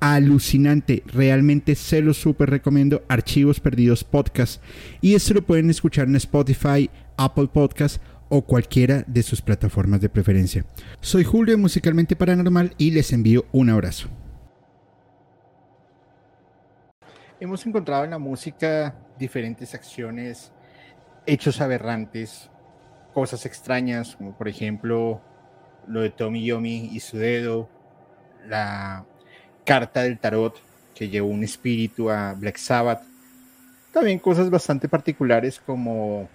alucinante. Realmente se lo súper recomiendo. Archivos Perdidos Podcast. Y esto lo pueden escuchar en Spotify, Apple Podcast o cualquiera de sus plataformas de preferencia. Soy Julio Musicalmente Paranormal y les envío un abrazo. Hemos encontrado en la música diferentes acciones, hechos aberrantes, cosas extrañas, como por ejemplo lo de Tommy Yomi y su dedo, la carta del tarot que llevó un espíritu a Black Sabbath. También cosas bastante particulares como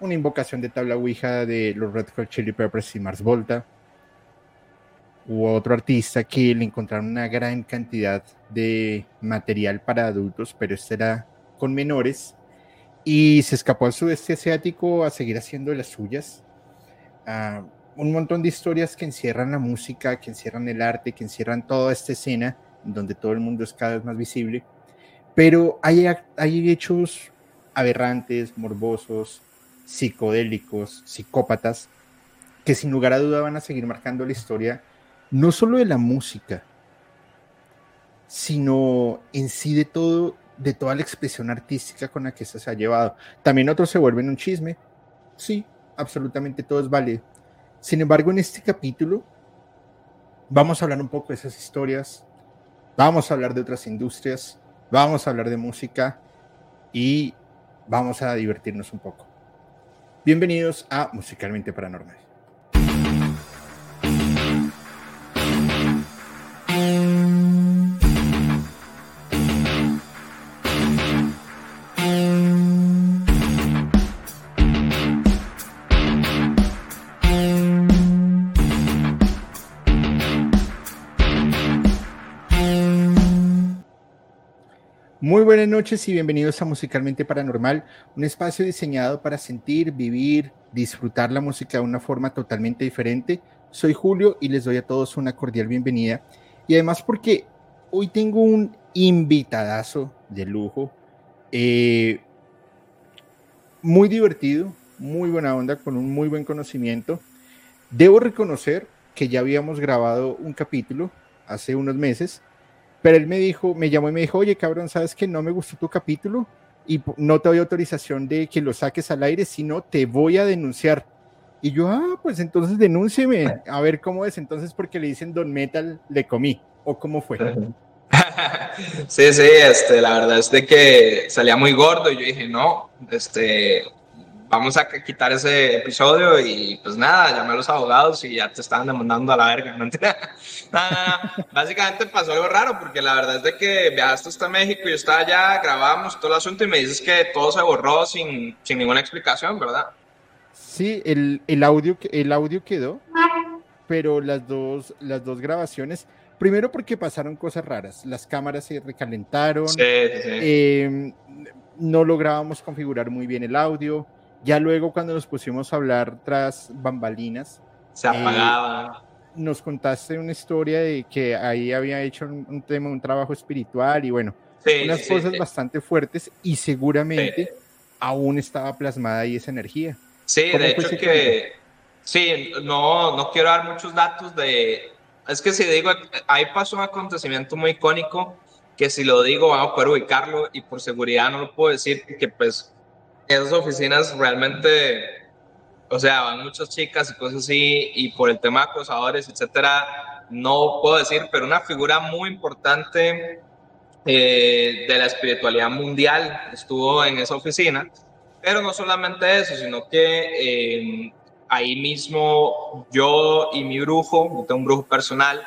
una invocación de tabla Ouija de los Red Hot Chili Peppers y Mars Volta. Hubo otro artista que le encontraron una gran cantidad de material para adultos, pero este era con menores. Y se escapó al sudeste asiático a seguir haciendo las suyas. Ah, un montón de historias que encierran la música, que encierran el arte, que encierran toda esta escena donde todo el mundo es cada vez más visible. Pero hay, hay hechos aberrantes, morbosos, psicodélicos, psicópatas, que sin lugar a duda van a seguir marcando la historia, no solo de la música, sino en sí de todo, de toda la expresión artística con la que se ha llevado. También otros se vuelven un chisme, sí, absolutamente todo es válido sin embargo, en este capítulo vamos a hablar un poco de esas historias, vamos a hablar de otras industrias, vamos a hablar de música y vamos a divertirnos un poco. Bienvenidos a Musicalmente Paranormal. Muy buenas noches y bienvenidos a Musicalmente Paranormal, un espacio diseñado para sentir, vivir, disfrutar la música de una forma totalmente diferente. Soy Julio y les doy a todos una cordial bienvenida. Y además porque hoy tengo un invitadazo de lujo, eh, muy divertido, muy buena onda, con un muy buen conocimiento. Debo reconocer que ya habíamos grabado un capítulo hace unos meses pero él me dijo, me llamó y me dijo, oye, cabrón, ¿sabes que no me gustó tu capítulo? Y no te doy autorización de que lo saques al aire, sino te voy a denunciar. Y yo, ah, pues entonces denúncieme, a ver cómo es. Entonces, porque le dicen Don Metal, le comí. ¿O cómo fue? Sí, sí, este, la verdad es de que salía muy gordo y yo dije, no, este, vamos a quitar ese episodio y pues nada, llamé a los abogados y ya te estaban demandando a la verga. ¿no? nada, Básicamente pasó algo raro porque la verdad es de que viajaste hasta México, y yo estaba allá, grabamos todo el asunto y me dices que todo se borró sin, sin ninguna explicación, ¿verdad? Sí, el, el, audio, el audio quedó, pero las dos, las dos grabaciones, primero porque pasaron cosas raras, las cámaras se recalentaron, em, no lográbamos configurar muy bien el audio, ya luego cuando nos pusimos a hablar tras bambalinas, se apagaba. Eh, nos contaste una historia de que ahí había hecho un, tema, un trabajo espiritual y bueno, unas cosas bastante fuertes y seguramente aún estaba plasmada ahí esa energía. Sí, de hecho que, sí, no, no quiero dar muchos datos de, es que si digo, ahí pasó un acontecimiento muy icónico que si lo digo vamos a poder ubicarlo y por seguridad no lo puedo decir porque pues esas oficinas realmente, o sea, van muchas chicas y cosas así, y por el tema de acosadores, etcétera, no puedo decir, pero una figura muy importante eh, de la espiritualidad mundial estuvo en esa oficina. Pero no solamente eso, sino que eh, ahí mismo yo y mi brujo, yo tengo un brujo personal,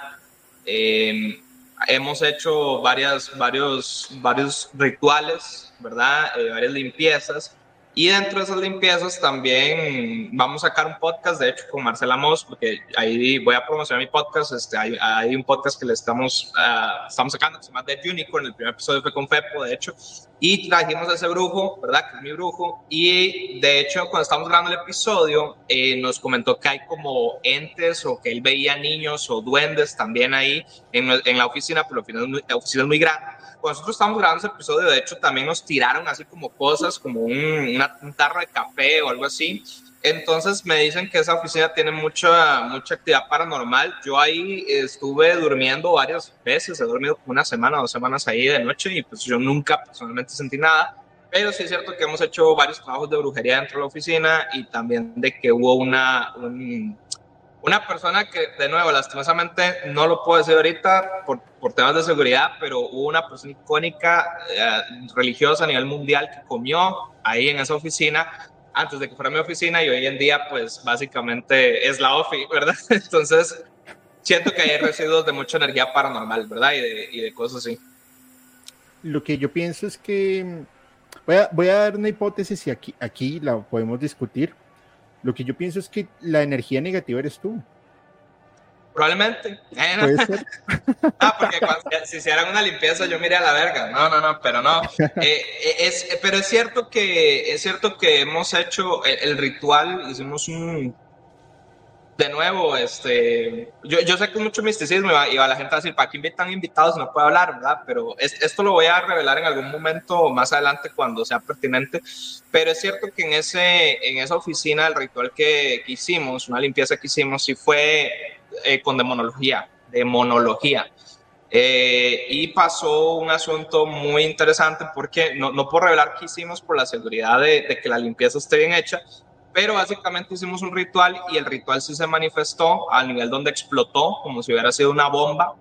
eh, hemos hecho varias, varios, varios rituales, ¿verdad? varias limpiezas y dentro de esas limpiezas también vamos a sacar un podcast, de hecho, con Marcela Moss, porque ahí voy a promocionar mi podcast. Este, hay, hay un podcast que le estamos, uh, estamos sacando, que se llama Dead Unicorn. El primer episodio fue con Fepo, de hecho. Y trajimos a ese brujo, ¿verdad? Que es mi brujo. Y de hecho, cuando estábamos grabando el episodio, eh, nos comentó que hay como entes o que él veía niños o duendes también ahí en, en la oficina, pero la oficina es muy grande. Cuando nosotros estábamos grabando ese episodio, de hecho, también nos tiraron así como cosas, como un, un tarro de café o algo así. Entonces me dicen que esa oficina tiene mucha, mucha actividad paranormal. Yo ahí estuve durmiendo varias veces, he dormido una semana, dos semanas ahí de noche y pues yo nunca personalmente sentí nada. Pero sí es cierto que hemos hecho varios trabajos de brujería dentro de la oficina y también de que hubo una, una persona que, de nuevo, lastimosamente no lo puedo decir ahorita por, por temas de seguridad, pero hubo una persona icónica eh, religiosa a nivel mundial que comió ahí en esa oficina antes de que fuera mi oficina y hoy en día pues básicamente es la ofi, ¿verdad? Entonces siento que hay residuos de mucha energía paranormal, ¿verdad? Y de, y de cosas así. Lo que yo pienso es que voy a, voy a dar una hipótesis y aquí, aquí la podemos discutir. Lo que yo pienso es que la energía negativa eres tú. Probablemente. ah, porque cuando, si hicieran una limpieza yo miré a la verga. No, no, no, pero no. Eh, eh, es, pero es cierto que es cierto que hemos hecho el, ritual, hicimos un de nuevo, este, yo, yo sé que mucho misticismo y va, la gente a decir, ¿para qué invitan invitados? No puedo hablar, ¿verdad? Pero esto lo voy a revelar en algún momento más adelante cuando sea pertinente. Pero es cierto que en, ese, en esa oficina, el ritual que, que hicimos, una limpieza que hicimos, sí fue eh, con demonología, demonología. Eh, y pasó un asunto muy interesante porque no, no puedo revelar qué hicimos por la seguridad de, que la limpieza esté bien hecha, pero básicamente hicimos un ritual y el ritual sí se manifestó al nivel donde explotó como si hubiera sido una bomba,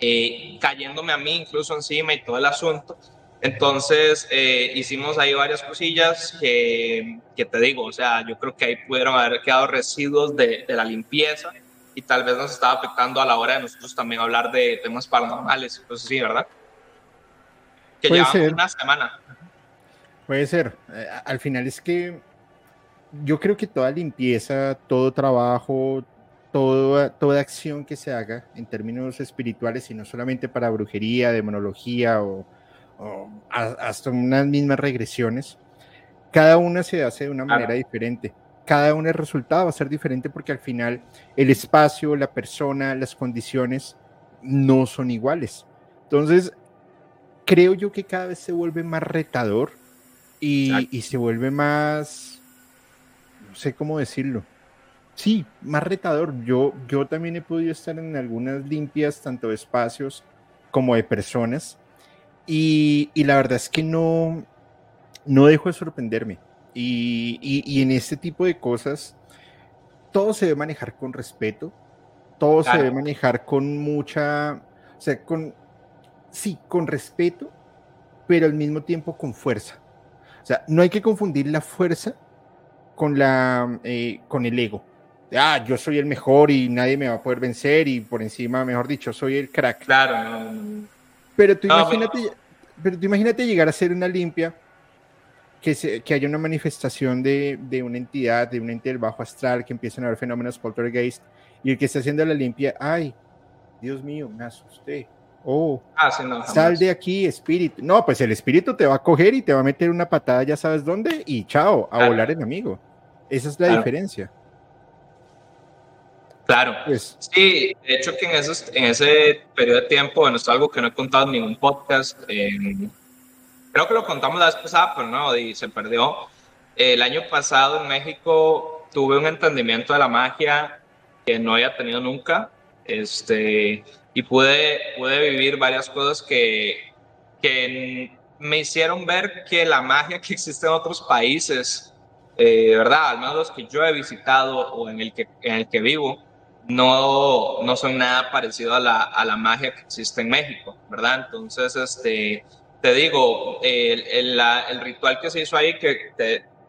eh, cayéndome a mí incluso encima y todo el asunto. Entonces hicimos ahí varias cosillas que, que, te digo, o sea, yo creo que ahí pudieron haber quedado residuos de, de la limpieza y tal vez nos estaba afectando a la hora de nosotros también hablar de temas paranormales cosas así, ¿verdad? Que ser. una semana. Puede ser. Eh, al final es que yo creo que toda limpieza, todo trabajo, toda, toda acción que se haga en términos espirituales y no solamente para brujería, demonología o, o hasta unas mismas regresiones, cada una se hace de una manera diferente. Cada uno el resultado va a ser diferente porque al final el espacio, la persona, las condiciones no son iguales. Entonces, creo yo que cada vez se vuelve más retador y, y, se vuelve más, sé cómo decirlo. Sí, más retador. Yo, yo también he podido estar en algunas limpias, tanto de espacios como de personas. Y, y la verdad es que no, no dejo de sorprenderme. Y, en este tipo de cosas, todo se debe manejar con respeto, todo se debe manejar con mucha, o sea, con, sí, con respeto, pero al mismo tiempo con fuerza. O sea, no hay que confundir la fuerza con, la, eh, con el ego. Ah, yo soy el mejor y nadie me va a poder vencer y por encima, mejor dicho, soy el crack. Claro. Pero tú imagínate, pero tú imagínate llegar a hacer una limpia que, que haya una manifestación de, de, una entidad, de un ente del bajo astral, que empiecen a haber fenómenos poltergeist, y el que está haciendo la limpia, ay, Dios mío, me asusté. Oh, ah, sal de aquí, espíritu. No, pues el espíritu te va a coger y te va a meter una patada, ya sabes dónde, y chao, a volar enemigo. Esa es la diferencia. Claro. Pues, sí, de hecho que en, esos, en ese periodo de tiempo, bueno, es algo que no he contado en ningún podcast, eh, creo que lo contamos la vez pasada, pero no, y se perdió. El año pasado en México tuve un entendimiento de la magia que no había tenido nunca, este, y pude, pude vivir varias cosas que, que me hicieron ver que la magia que existe en otros países, eh, ¿verdad? Al menos los que yo he visitado o en el que, en el que vivo, no, no son nada parecido a la, a la magia que existe en México, ¿verdad? Entonces, este, te digo, el, el, ritual que se hizo ahí, que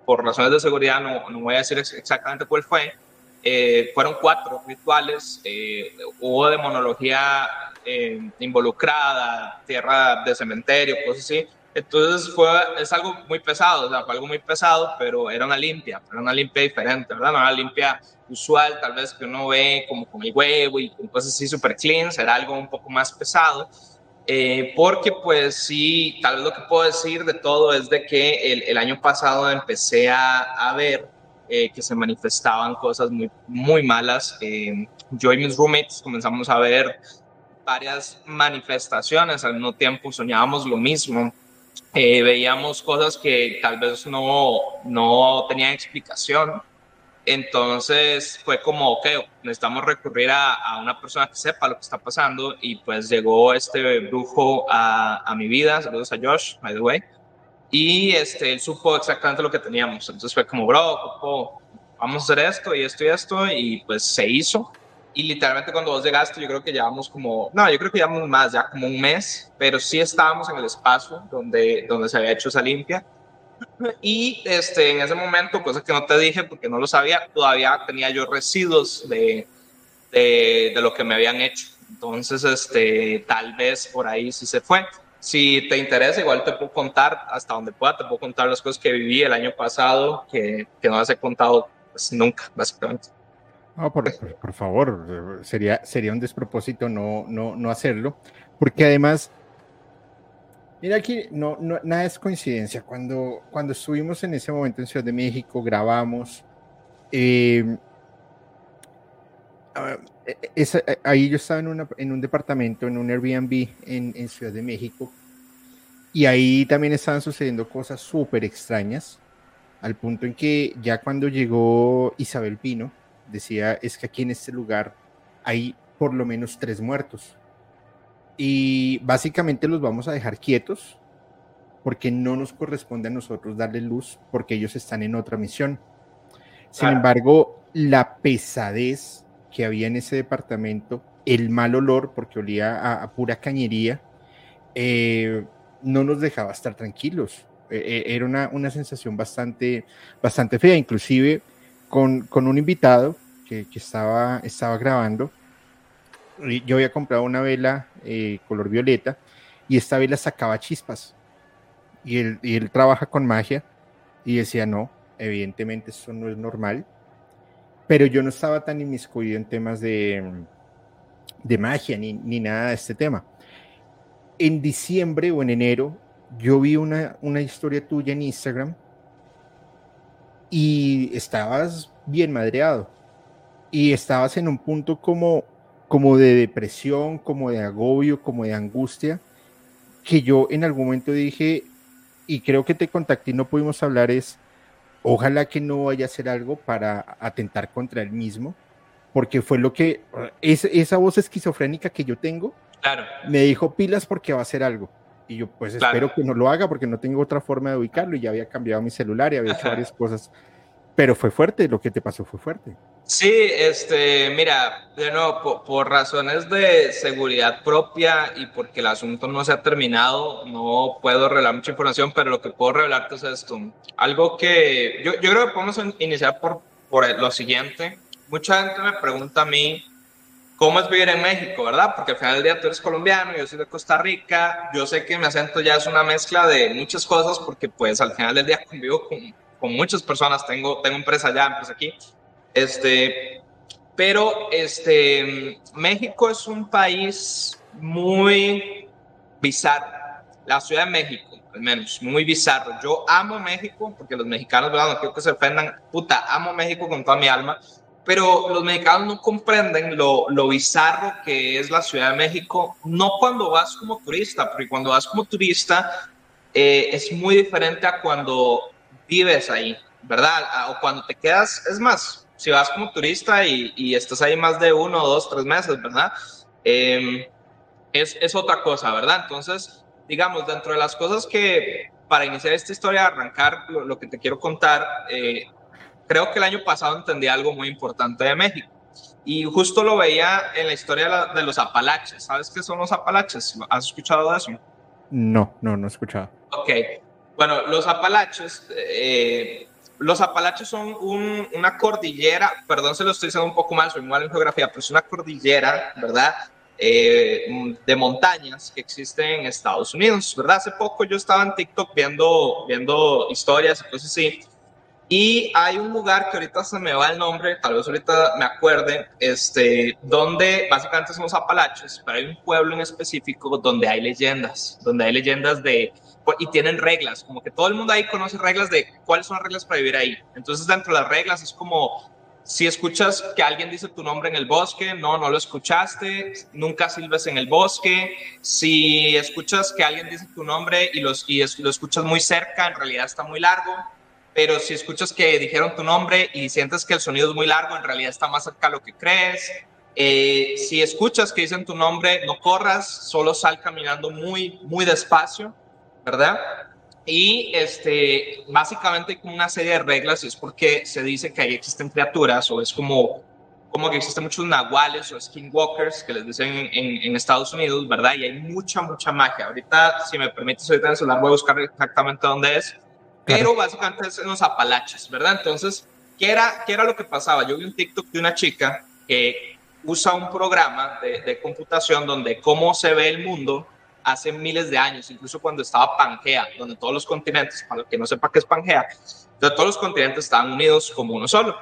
por razones de seguridad no, no, voy a decir exactamente cuál fue, eh, fueron cuatro rituales, eh, hubo demonología eh, involucrada, tierra de cementerio, cosas así. Entonces fue, es algo muy pesado, o sea, fue algo muy pesado, pero era una limpia, era una limpia diferente, ¿verdad? No era una limpia usual, tal vez que uno ve como con el huevo y cosas así super clean, era algo un poco más pesado. Eh, porque pues sí, tal vez lo que puedo decir de todo es de que el, el año pasado empecé a, a ver eh, que se manifestaban cosas muy, muy malas. Eh, yo y mis roommates comenzamos a ver varias manifestaciones al mismo tiempo, soñábamos lo mismo, eh, veíamos cosas que tal vez no, no tenían explicación. Entonces fue como, ok, necesitamos recurrir a, a, una persona que sepa lo que está pasando y pues llegó este brujo a, a mi vida, saludos a Josh, by the way, y este, él supo exactamente lo que teníamos. Entonces fue como, bro, vamos a hacer esto y esto y esto y pues se hizo. Y literalmente cuando vos llegaste, yo creo que llevamos como, no, yo creo que llevamos más, ya como un mes, pero sí estábamos en el espacio donde, donde se había hecho esa limpia. Y este, en ese momento, cosa que no te dije porque no lo sabía, todavía tenía yo residuos de, de, de lo que me habían hecho. Entonces, este, tal vez por ahí sí se fue. Si te interesa, igual te puedo contar hasta donde pueda, te puedo contar las cosas que viví el año pasado que, que no las he contado pues, nunca, básicamente. No, por, por, por, favor, sería, sería un despropósito no, no, no hacerlo, porque además, mira aquí, no, no, nada es coincidencia. Cuando, cuando estuvimos en ese momento en Ciudad de México, grabamos, eh, esa, ahí yo estaba en, una, en, un departamento, en un Airbnb en, en, Ciudad de México, y ahí también estaban sucediendo cosas súper extrañas, al punto en que ya cuando llegó Isabel Pino, decía, es que aquí en este lugar hay por lo menos tres muertos. Y básicamente los vamos a dejar quietos porque no nos corresponde a nosotros darle luz porque ellos están en otra misión. Sin claro. embargo, la pesadez que había en ese departamento, el mal olor, porque olía a, a pura cañería, eh, no nos dejaba estar tranquilos. Eh, era una, una, sensación bastante, bastante fea, inclusive con, con un invitado que, que, estaba, estaba grabando. Yo había comprado una vela eh, color violeta y esta vela sacaba chispas. Y él, y él trabaja con magia y decía, no, evidentemente eso no es normal pero yo no estaba tan inmiscuido en temas de, de magia ni, ni, nada de este tema. En diciembre o en enero, yo vi una, una historia tuya en Instagram y estabas bien madreado y estabas en un punto como, como de depresión, como de agobio, como de angustia, que yo en algún momento dije, y creo que te contacté y no pudimos hablar, es, ojalá que no vaya a hacer algo para atentar contra él mismo, porque fue lo que es, esa voz esquizofrénica que yo tengo, claro. me dijo pilas porque va a hacer algo. Y yo pues claro. espero que no lo haga porque no tengo otra forma de ubicarlo y ya había cambiado mi celular y había hecho varias cosas. Pero fue fuerte, lo que te pasó fue fuerte. Sí, este, mira, de nuevo, por, por, razones de seguridad propia y porque el asunto no se ha terminado, no puedo revelar mucha información, pero lo que puedo revelarte es esto. Algo que yo, yo creo que podemos iniciar por, por lo siguiente. Mucha gente me pregunta a mí cómo es vivir en México, ¿verdad? Porque al final del día tú eres colombiano, yo soy de Costa Rica, yo sé que mi acento ya es una mezcla de muchas cosas porque pues al final del día convivo con, con muchas personas, tengo, tengo empresa allá, empresa aquí. Este, pero este, México es un país muy bizarro. La Ciudad de México, al menos, muy bizarro. Yo amo México, porque los mexicanos, ¿verdad? No quiero que se ofendan. Puta, amo México con toda mi alma. Pero los mexicanos no comprenden lo, lo bizarro que es la Ciudad de México, no cuando vas como turista, porque cuando vas como turista eh, es muy diferente a cuando vives ahí, ¿verdad? O cuando te quedas, es más, si vas como turista y, y, estás ahí más de uno, dos, tres meses, ¿verdad? Eh, es, es, otra cosa, ¿verdad? Entonces, digamos, dentro de las cosas que para iniciar esta historia, arrancar lo, lo que te quiero contar, eh, creo que el año pasado entendí algo muy importante de México. Y justo lo veía en la historia de, la, de los Apalaches. ¿Sabes qué son los Apalaches? ¿Has escuchado de eso? No, no, no he escuchado. Ok. Bueno, los Apalaches eh, los Apalaches son un, una cordillera, perdón, se lo estoy diciendo un poco mal, soy mal en geografía, pero es una cordillera, ¿verdad? Eh, de montañas que existe en Estados Unidos, ¿verdad? Hace poco yo estaba en TikTok viendo, viendo historias y cosas así, Y hay un lugar que ahorita se me va el nombre, tal vez ahorita me acuerde, este, donde básicamente somos apalaches, pero hay un pueblo en específico donde hay leyendas, donde hay leyendas de, y tienen reglas, como que todo el mundo ahí conoce reglas de cuáles son las reglas para vivir ahí. Entonces, dentro de las reglas es como, si escuchas que alguien dice tu nombre en el bosque, no, no lo escuchaste, nunca silbes en el bosque. Si escuchas que alguien dice tu nombre y, los, y lo escuchas muy cerca, en realidad está muy largo pero si escuchas que dijeron tu nombre y sientes que el sonido es muy largo, en realidad está más cerca de lo que crees. Eh, si escuchas que dicen tu nombre, no corras, solo sal caminando muy, muy despacio, ¿verdad? Y este, básicamente como una serie de reglas y es porque se dice que ahí existen criaturas o es como, como que existen muchos nahuales o skinwalkers que les dicen en, en, Estados Unidos, ¿verdad? Y hay mucha, mucha magia. Ahorita, si me permites, ahorita en el celular voy a buscar exactamente dónde es pero básicamente es en los Apalaches, ¿verdad? Entonces, ¿qué era, ¿qué era lo que pasaba? Yo vi un TikTok de una chica que usa un programa de, de, computación donde cómo se ve el mundo hace miles de años, incluso cuando estaba Pangea, donde todos los continentes, para el que no sepa qué es Pangea, todos los continentes estaban unidos como uno solo.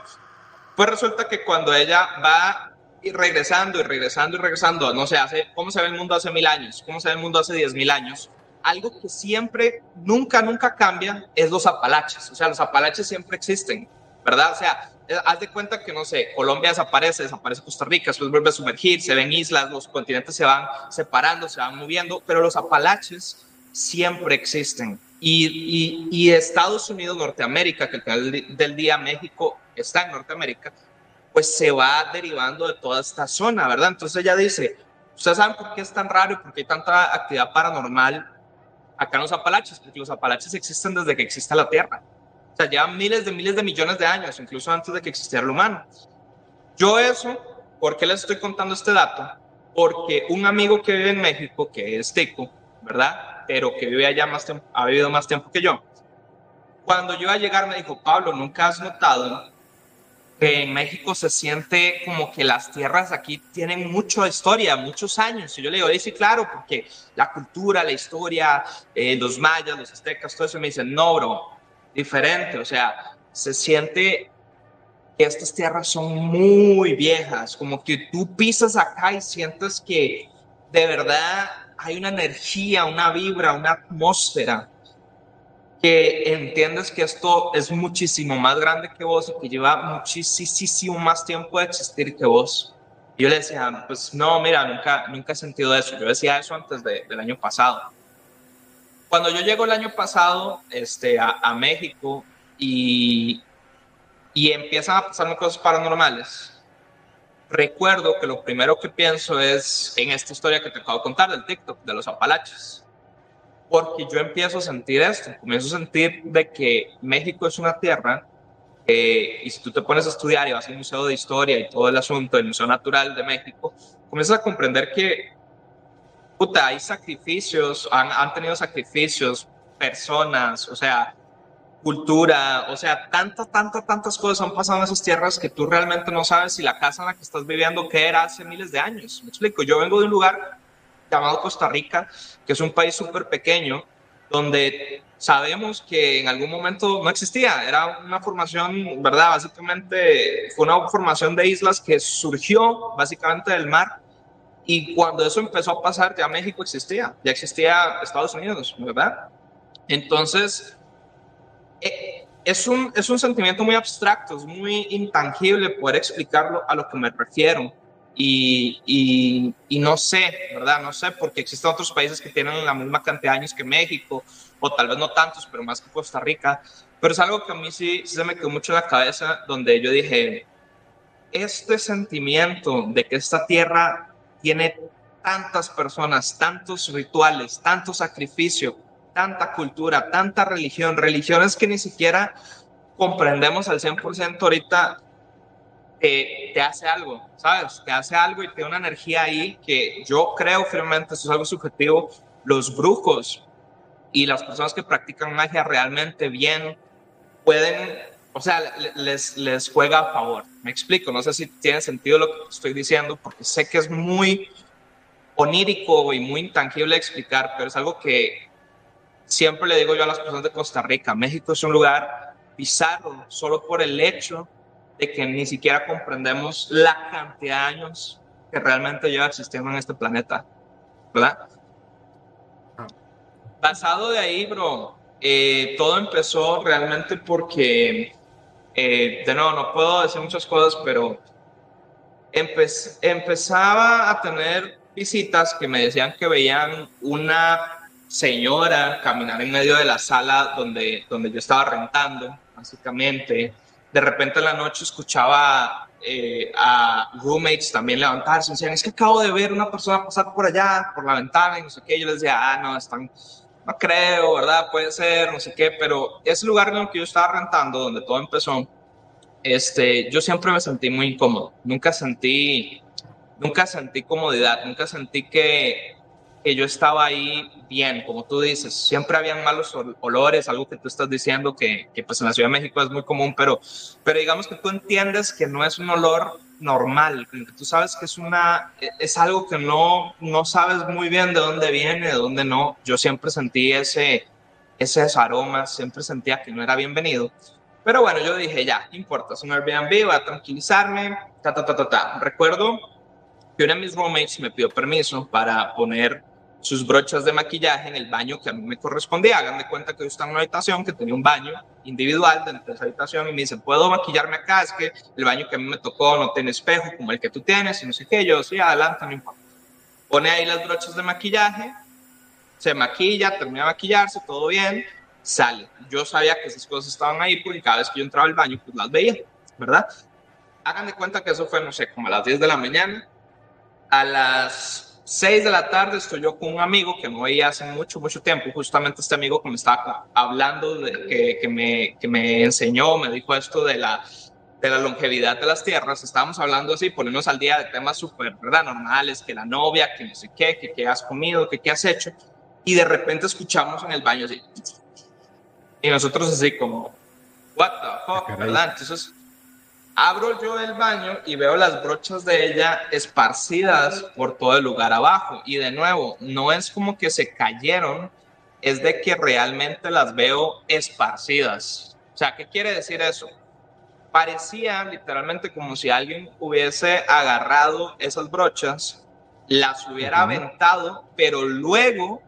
Pues resulta que cuando ella va y regresando y regresando y regresando, no sé, hace, cómo se ve el mundo hace mil años, cómo se ve el mundo hace diez mil años, algo que siempre, nunca, nunca cambia es los Apalaches. O sea, los Apalaches siempre existen, ¿verdad? O sea, eh, haz de cuenta que, no sé, Colombia desaparece, desaparece Costa Rica, después vuelve a sumergir, se ven islas, los continentes se van separando, se van moviendo, pero los Apalaches siempre existen. Y, y, Estados Unidos, Norteamérica, que al final del día México está en Norteamérica, pues se va derivando de toda esta zona, ¿verdad? Entonces ella dice, ¿ustedes saben por qué es tan raro y por qué hay tanta actividad paranormal acá en los Apalaches, porque los Apalaches existen desde que existe la Tierra. O sea, llevan miles de miles de millones de años, incluso antes de que existiera el humano. Yo eso, ¿por qué les estoy contando este dato? Porque un amigo que vive en México, que es Tico, ¿verdad? Pero que vive allá más tiempo, ha vivido más tiempo que yo. Cuando yo iba a llegar me dijo, Pablo, ¿nunca has notado que en México se siente como que las tierras aquí tienen mucha historia, muchos años. Y yo le digo, sí, claro, porque la cultura, la historia, eh, los mayas, los aztecas, todo eso, me dicen, no, bro, diferente. O sea, se siente que estas tierras son muy viejas, como que tú pisas acá y sientes que de verdad hay una energía, una vibra, una atmósfera que entiendes que esto es muchísimo más grande que vos y que lleva muchísimo más tiempo de existir que vos. Y yo le decía, pues no, mira, nunca, nunca he sentido eso. Yo decía eso antes del año pasado. Cuando yo llego el año pasado este, a, a México y, y empiezan a pasarme cosas paranormales, recuerdo que lo primero que pienso es en esta historia que te acabo de contar del TikTok, de los Apalaches porque yo empiezo a sentir esto, comienzo a sentir de que México es una tierra y si tú te pones a estudiar y vas al Museo de Historia y todo el asunto del Museo Natural de México, comienzas a comprender que, puta, hay sacrificios, han, han tenido sacrificios, personas, o sea, cultura, o sea, tantas, tantas, tantas cosas han pasado en esas tierras que tú realmente no sabes si la casa en la que estás viviendo qué era hace miles de años. Me explico, yo vengo de un lugar llamado Costa Rica, que es un país súper pequeño, donde sabemos que en algún momento no existía, era una formación, ¿verdad? Básicamente fue una formación de islas que surgió básicamente del mar y cuando eso empezó a pasar ya México existía, ya existía Estados Unidos, ¿verdad? Entonces, eh, es un, es un sentimiento muy abstracto, es muy intangible poder explicarlo a lo que me refiero. Y, y, no sé, ¿verdad? No sé, porque existen otros países que tienen la misma cantidad de años que México, o tal vez no tantos, pero más que Costa Rica. Pero es algo que a mí sí, sí se me quedó mucho en la cabeza, donde yo dije, este sentimiento de que esta tierra tiene tantas personas, tantos rituales, tanto sacrificio, tanta cultura, tanta religión, religiones que ni siquiera comprendemos al 100% ahorita te, hace algo, ¿sabes? Te hace algo y te da una energía ahí que yo creo firmemente, eso es algo subjetivo, los brujos y las personas que practican magia realmente bien pueden, o sea, les, les juega a favor. Me explico, no sé si tiene sentido lo que estoy diciendo, porque sé que es muy onírico y muy intangible explicar, pero es algo que siempre le digo yo a las personas de Costa Rica, México es un lugar bizarro solo por el hecho de que ni siquiera comprendemos la cantidad de años que realmente lleva existiendo en este planeta, ¿verdad? Ah. Basado de ahí, bro, eh, todo empezó realmente porque, eh, de nuevo, no puedo decir muchas cosas, pero empezaba a tener visitas que me decían que veían una señora caminar en medio de la sala donde, donde yo estaba rentando, básicamente. De repente en la noche escuchaba eh, a roommates también levantarse y decían, es que acabo de ver una persona pasar por allá, por la ventana y no sé qué. Yo les decía, ah, no, están, no creo, ¿verdad? Puede ser, no sé qué, pero ese lugar en el que yo estaba rentando, donde todo empezó, este, yo siempre me sentí muy incómodo. Nunca sentí, nunca sentí comodidad, nunca sentí que que yo estaba ahí bien, como tú dices, siempre habían malos olores, algo que tú estás diciendo que, que, pues en la Ciudad de México es muy común, pero, pero digamos que tú entiendes que no es un olor normal, que tú sabes que es una, es algo que no, no sabes muy bien de dónde viene, de dónde no. Yo siempre sentí ese, esos aromas, siempre sentía que no era bienvenido. Pero bueno, yo dije, ya, importa, es un Airbnb, voy a tranquilizarme, ta, ta, ta, ta, ta. Recuerdo que una de mis roommates me pidió permiso para poner sus brochas de maquillaje en el baño que a mí me correspondía. Hagan de cuenta que yo estaba en una habitación que tenía un baño individual dentro de esa habitación y me dicen, ¿puedo maquillarme acá? Es que el baño que a mí me tocó no tiene espejo como el que tú tienes y no sé qué. Yo, sí, adelante, no importa. Pone ahí las brochas de maquillaje, se maquilla, termina de maquillarse, todo bien, sale. Yo sabía que esas cosas estaban ahí porque cada vez que yo entraba al baño, pues las veía, ¿verdad? Hagan de cuenta que eso fue, no sé, como a las 10 de la mañana. A las 6 de la tarde estoy yo con un amigo que no veía hace mucho, mucho tiempo. Justamente este amigo que me estaba hablando, de, que, que, me, que me enseñó, me dijo esto de la, de la longevidad de las tierras. Estábamos hablando así, ponernos al día de temas súper, ¿verdad? Normales, que la novia, que no sé qué, que qué has comido, que qué has hecho. Y de repente escuchamos en el baño así. Y nosotros así como, what the fuck, ah, ¿verdad? Entonces Abro yo el baño y veo las brochas de ella esparcidas por todo el lugar abajo. Y de nuevo, no es como que se cayeron, es de que realmente las veo esparcidas. O sea, ¿qué quiere decir eso? Parecía literalmente como si alguien hubiese agarrado esas brochas, las hubiera aventado, pero luego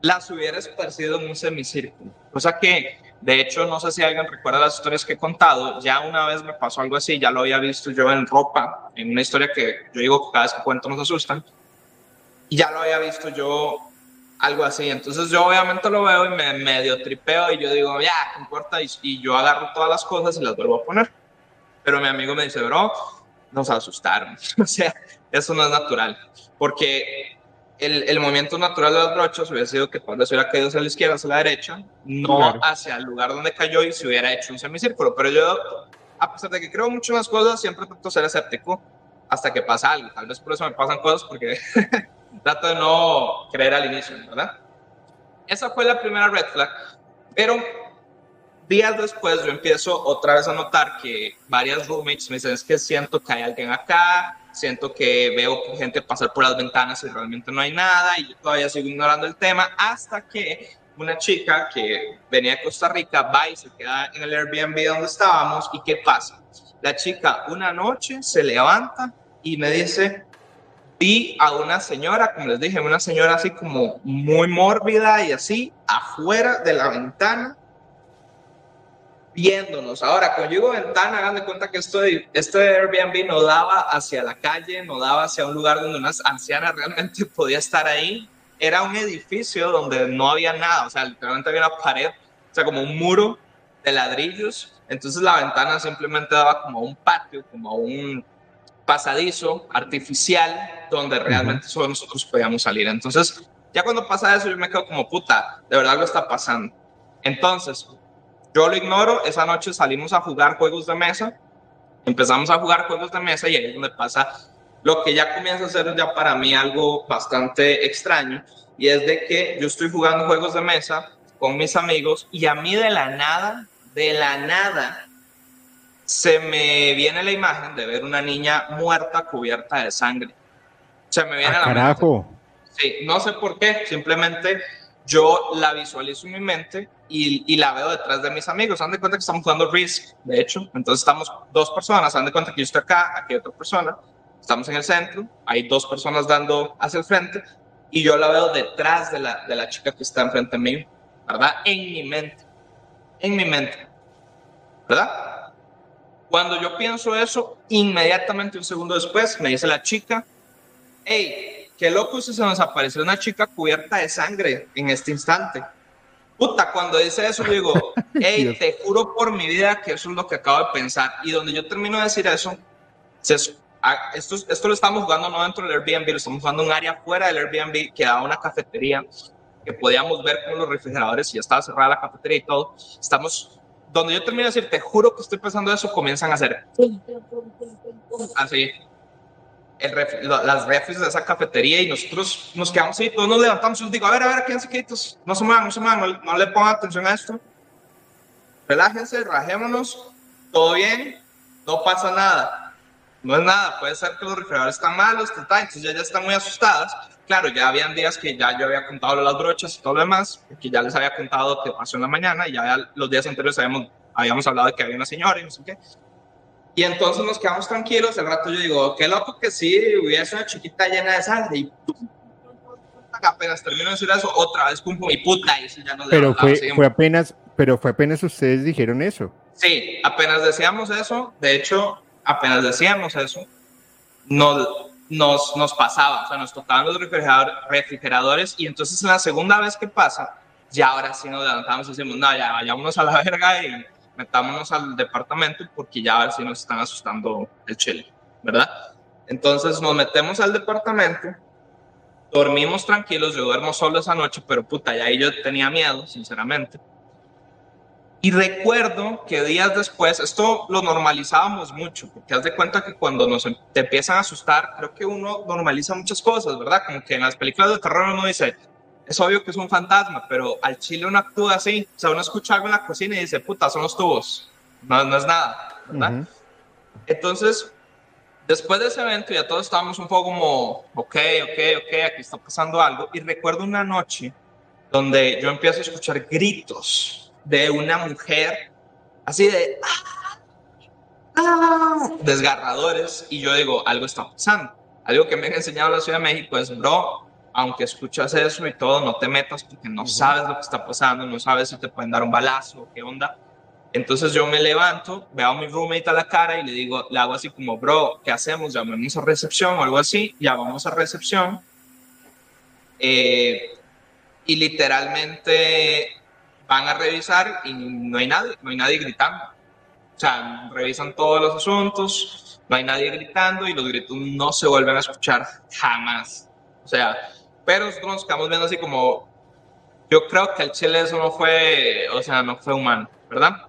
las hubiera esparcido en un semicírculo. Cosa que de hecho, no sé si alguien recuerda las historias que he contado. Ya una vez me pasó algo así, ya lo había visto yo en ropa, en una historia que yo digo que cada vez que cuento nos asustan. Y ya lo había visto yo algo así. Entonces yo obviamente lo veo y me medio tripeo y yo digo, ya, ¿qué importa? Y, yo agarro todas las cosas y las vuelvo a poner. Pero mi amigo me dice, bro, nos asustaron. o sea, eso no es natural. Porque el, el, movimiento natural de las brochas hubiera sido que cuando se hubiera caído hacia la izquierda, hacia la derecha, no hacia el lugar donde cayó y se hubiera hecho un semicírculo. Pero yo, a pesar de que creo mucho en las cosas, siempre trato de ser escéptico hasta que pasa algo. Tal vez por eso me pasan cosas, porque trato de no creer al inicio, ¿verdad? Esa fue la primera red flag. Pero días después yo empiezo otra vez a notar que varias roommates me dicen, es que siento que hay alguien acá, siento que veo gente pasar por las ventanas y realmente no hay nada y yo todavía sigo ignorando el tema hasta que una chica que venía de Costa Rica va y se queda en el Airbnb donde estábamos y ¿qué pasa? La chica una noche se levanta y me dice, vi a una señora, como les dije, una señora así como muy mórbida y así, afuera de la ventana, viéndonos. Ahora, cuando yo digo ventana, hagan de cuenta que esto, este Airbnb no daba hacia la calle, no daba hacia un lugar donde una anciana realmente podía estar ahí. Era un edificio donde no había nada, o sea, literalmente había una pared, o sea, como un muro de ladrillos. Entonces la ventana simplemente daba como un patio, como un pasadizo artificial donde realmente solo nosotros podíamos salir. Entonces, ya cuando pasa eso, yo me quedo como puta, de verdad algo está pasando. Entonces, yo lo ignoro, esa noche salimos a jugar juegos de mesa, empezamos a jugar juegos de mesa y ahí es donde pasa lo que ya comienza a ser ya para mí algo bastante extraño y es de que yo estoy jugando juegos de mesa con mis amigos y a mí de la nada, de la nada, se me viene la imagen de ver una niña muerta cubierta de sangre. Se me viene ah, la carajo. Sí, no sé por qué, simplemente yo la visualizo en mi mente y, y, la veo detrás de mis amigos. Han de cuenta que estamos jugando Risk, de hecho. Entonces estamos dos personas. Han de cuenta que yo estoy acá, aquí hay otra persona. Estamos en el centro. Hay dos personas dando hacia el frente. Y yo la veo detrás de la, de la chica que está enfrente de mí, ¿verdad? En mi mente. En mi mente. ¿Verdad? Cuando yo pienso eso, inmediatamente un segundo después me dice la chica, hey, qué loco si se nos apareció una chica cubierta de sangre en este instante. Puta, cuando dice eso, digo, hey, te juro por mi vida que eso es lo que acabo de pensar. Y donde yo termino de decir eso, esto, esto lo estamos jugando no dentro del Airbnb, lo estamos jugando en un área fuera del Airbnb que da una cafetería que podíamos ver con los refrigeradores y ya estaba cerrada la cafetería y todo. Estamos donde yo termino de decir, te juro que estoy pensando eso, comienzan a hacer así. El las refres de esa cafetería y nosotros nos quedamos ahí, todos nos levantamos y nos digo, a ver, a ver, quédense quietos, no se muevan, no se muevan, no, le pongan atención a esto. Relájense, rajémonos, todo bien, no pasa nada. No es nada, puede ser que los refrigeradores están malos, entonces ya, ya están muy asustadas. Claro, ya habían días que ya yo había contado las brochas y todo lo demás, que ya les había contado que pasó en la mañana y ya los días anteriores habíamos, habíamos hablado de que había una señora y no sé qué. Y entonces nos quedamos tranquilos. El rato yo digo, qué loco que sí, hubiese una chiquita llena de sangre. Y apenas termino de decir eso, otra vez pum, y puta. Y ya nos pero fue, fue apenas, pero fue apenas ustedes dijeron eso. Sí, apenas decíamos eso. De hecho, apenas decíamos eso, nos, nos, nos pasaba, o sea, nos tocaban los refrigeradores y entonces en la segunda vez que pasa, ya ahora sí nos levantamos y decimos, no, ya vayámonos a la verga y metámonos al departamento porque ya a ver si nos están asustando el chile, ¿verdad? Entonces nos metemos al departamento, dormimos tranquilos, yo duermo solo esa noche, pero puta, ya ahí yo tenía miedo, sinceramente. Y recuerdo que días después, esto lo normalizábamos mucho, porque haz de cuenta que cuando nos em, te empiezan a asustar, creo que uno normaliza muchas cosas, ¿verdad? Como que en las películas de terror uno dice, es obvio que es un fantasma, pero al chile uno actúa así. O sea, uno escucha algo en la cocina y dice, puta, son los tubos. No, no es nada, ¿verdad? Entonces, después de ese evento ya todos estábamos un poco como, ok, ok, ok, aquí está pasando algo. Y recuerdo una noche donde yo empiezo a escuchar gritos de una mujer así de... Ah, ah", desgarradores y yo digo, algo está pasando. Algo que me han enseñado en la Ciudad de México es, bro, aunque escuchas eso y todo, no te metas porque no sabes lo que está pasando, no sabes si te pueden dar un balazo qué onda. Entonces yo me levanto, veo a mi roommate a la cara y le digo, le hago así como, bro, ¿qué hacemos? Llamemos a recepción o algo así, llamamos a recepción. Eh, y literalmente van a revisar y no hay nadie, no hay nadie gritando. O sea, revisan todos los asuntos, no hay nadie gritando y los gritos no se vuelven a escuchar jamás. O sea, pero nosotros nos quedamos viendo así como, yo creo que el chile eso no fue, o sea, no fue humano, ¿verdad?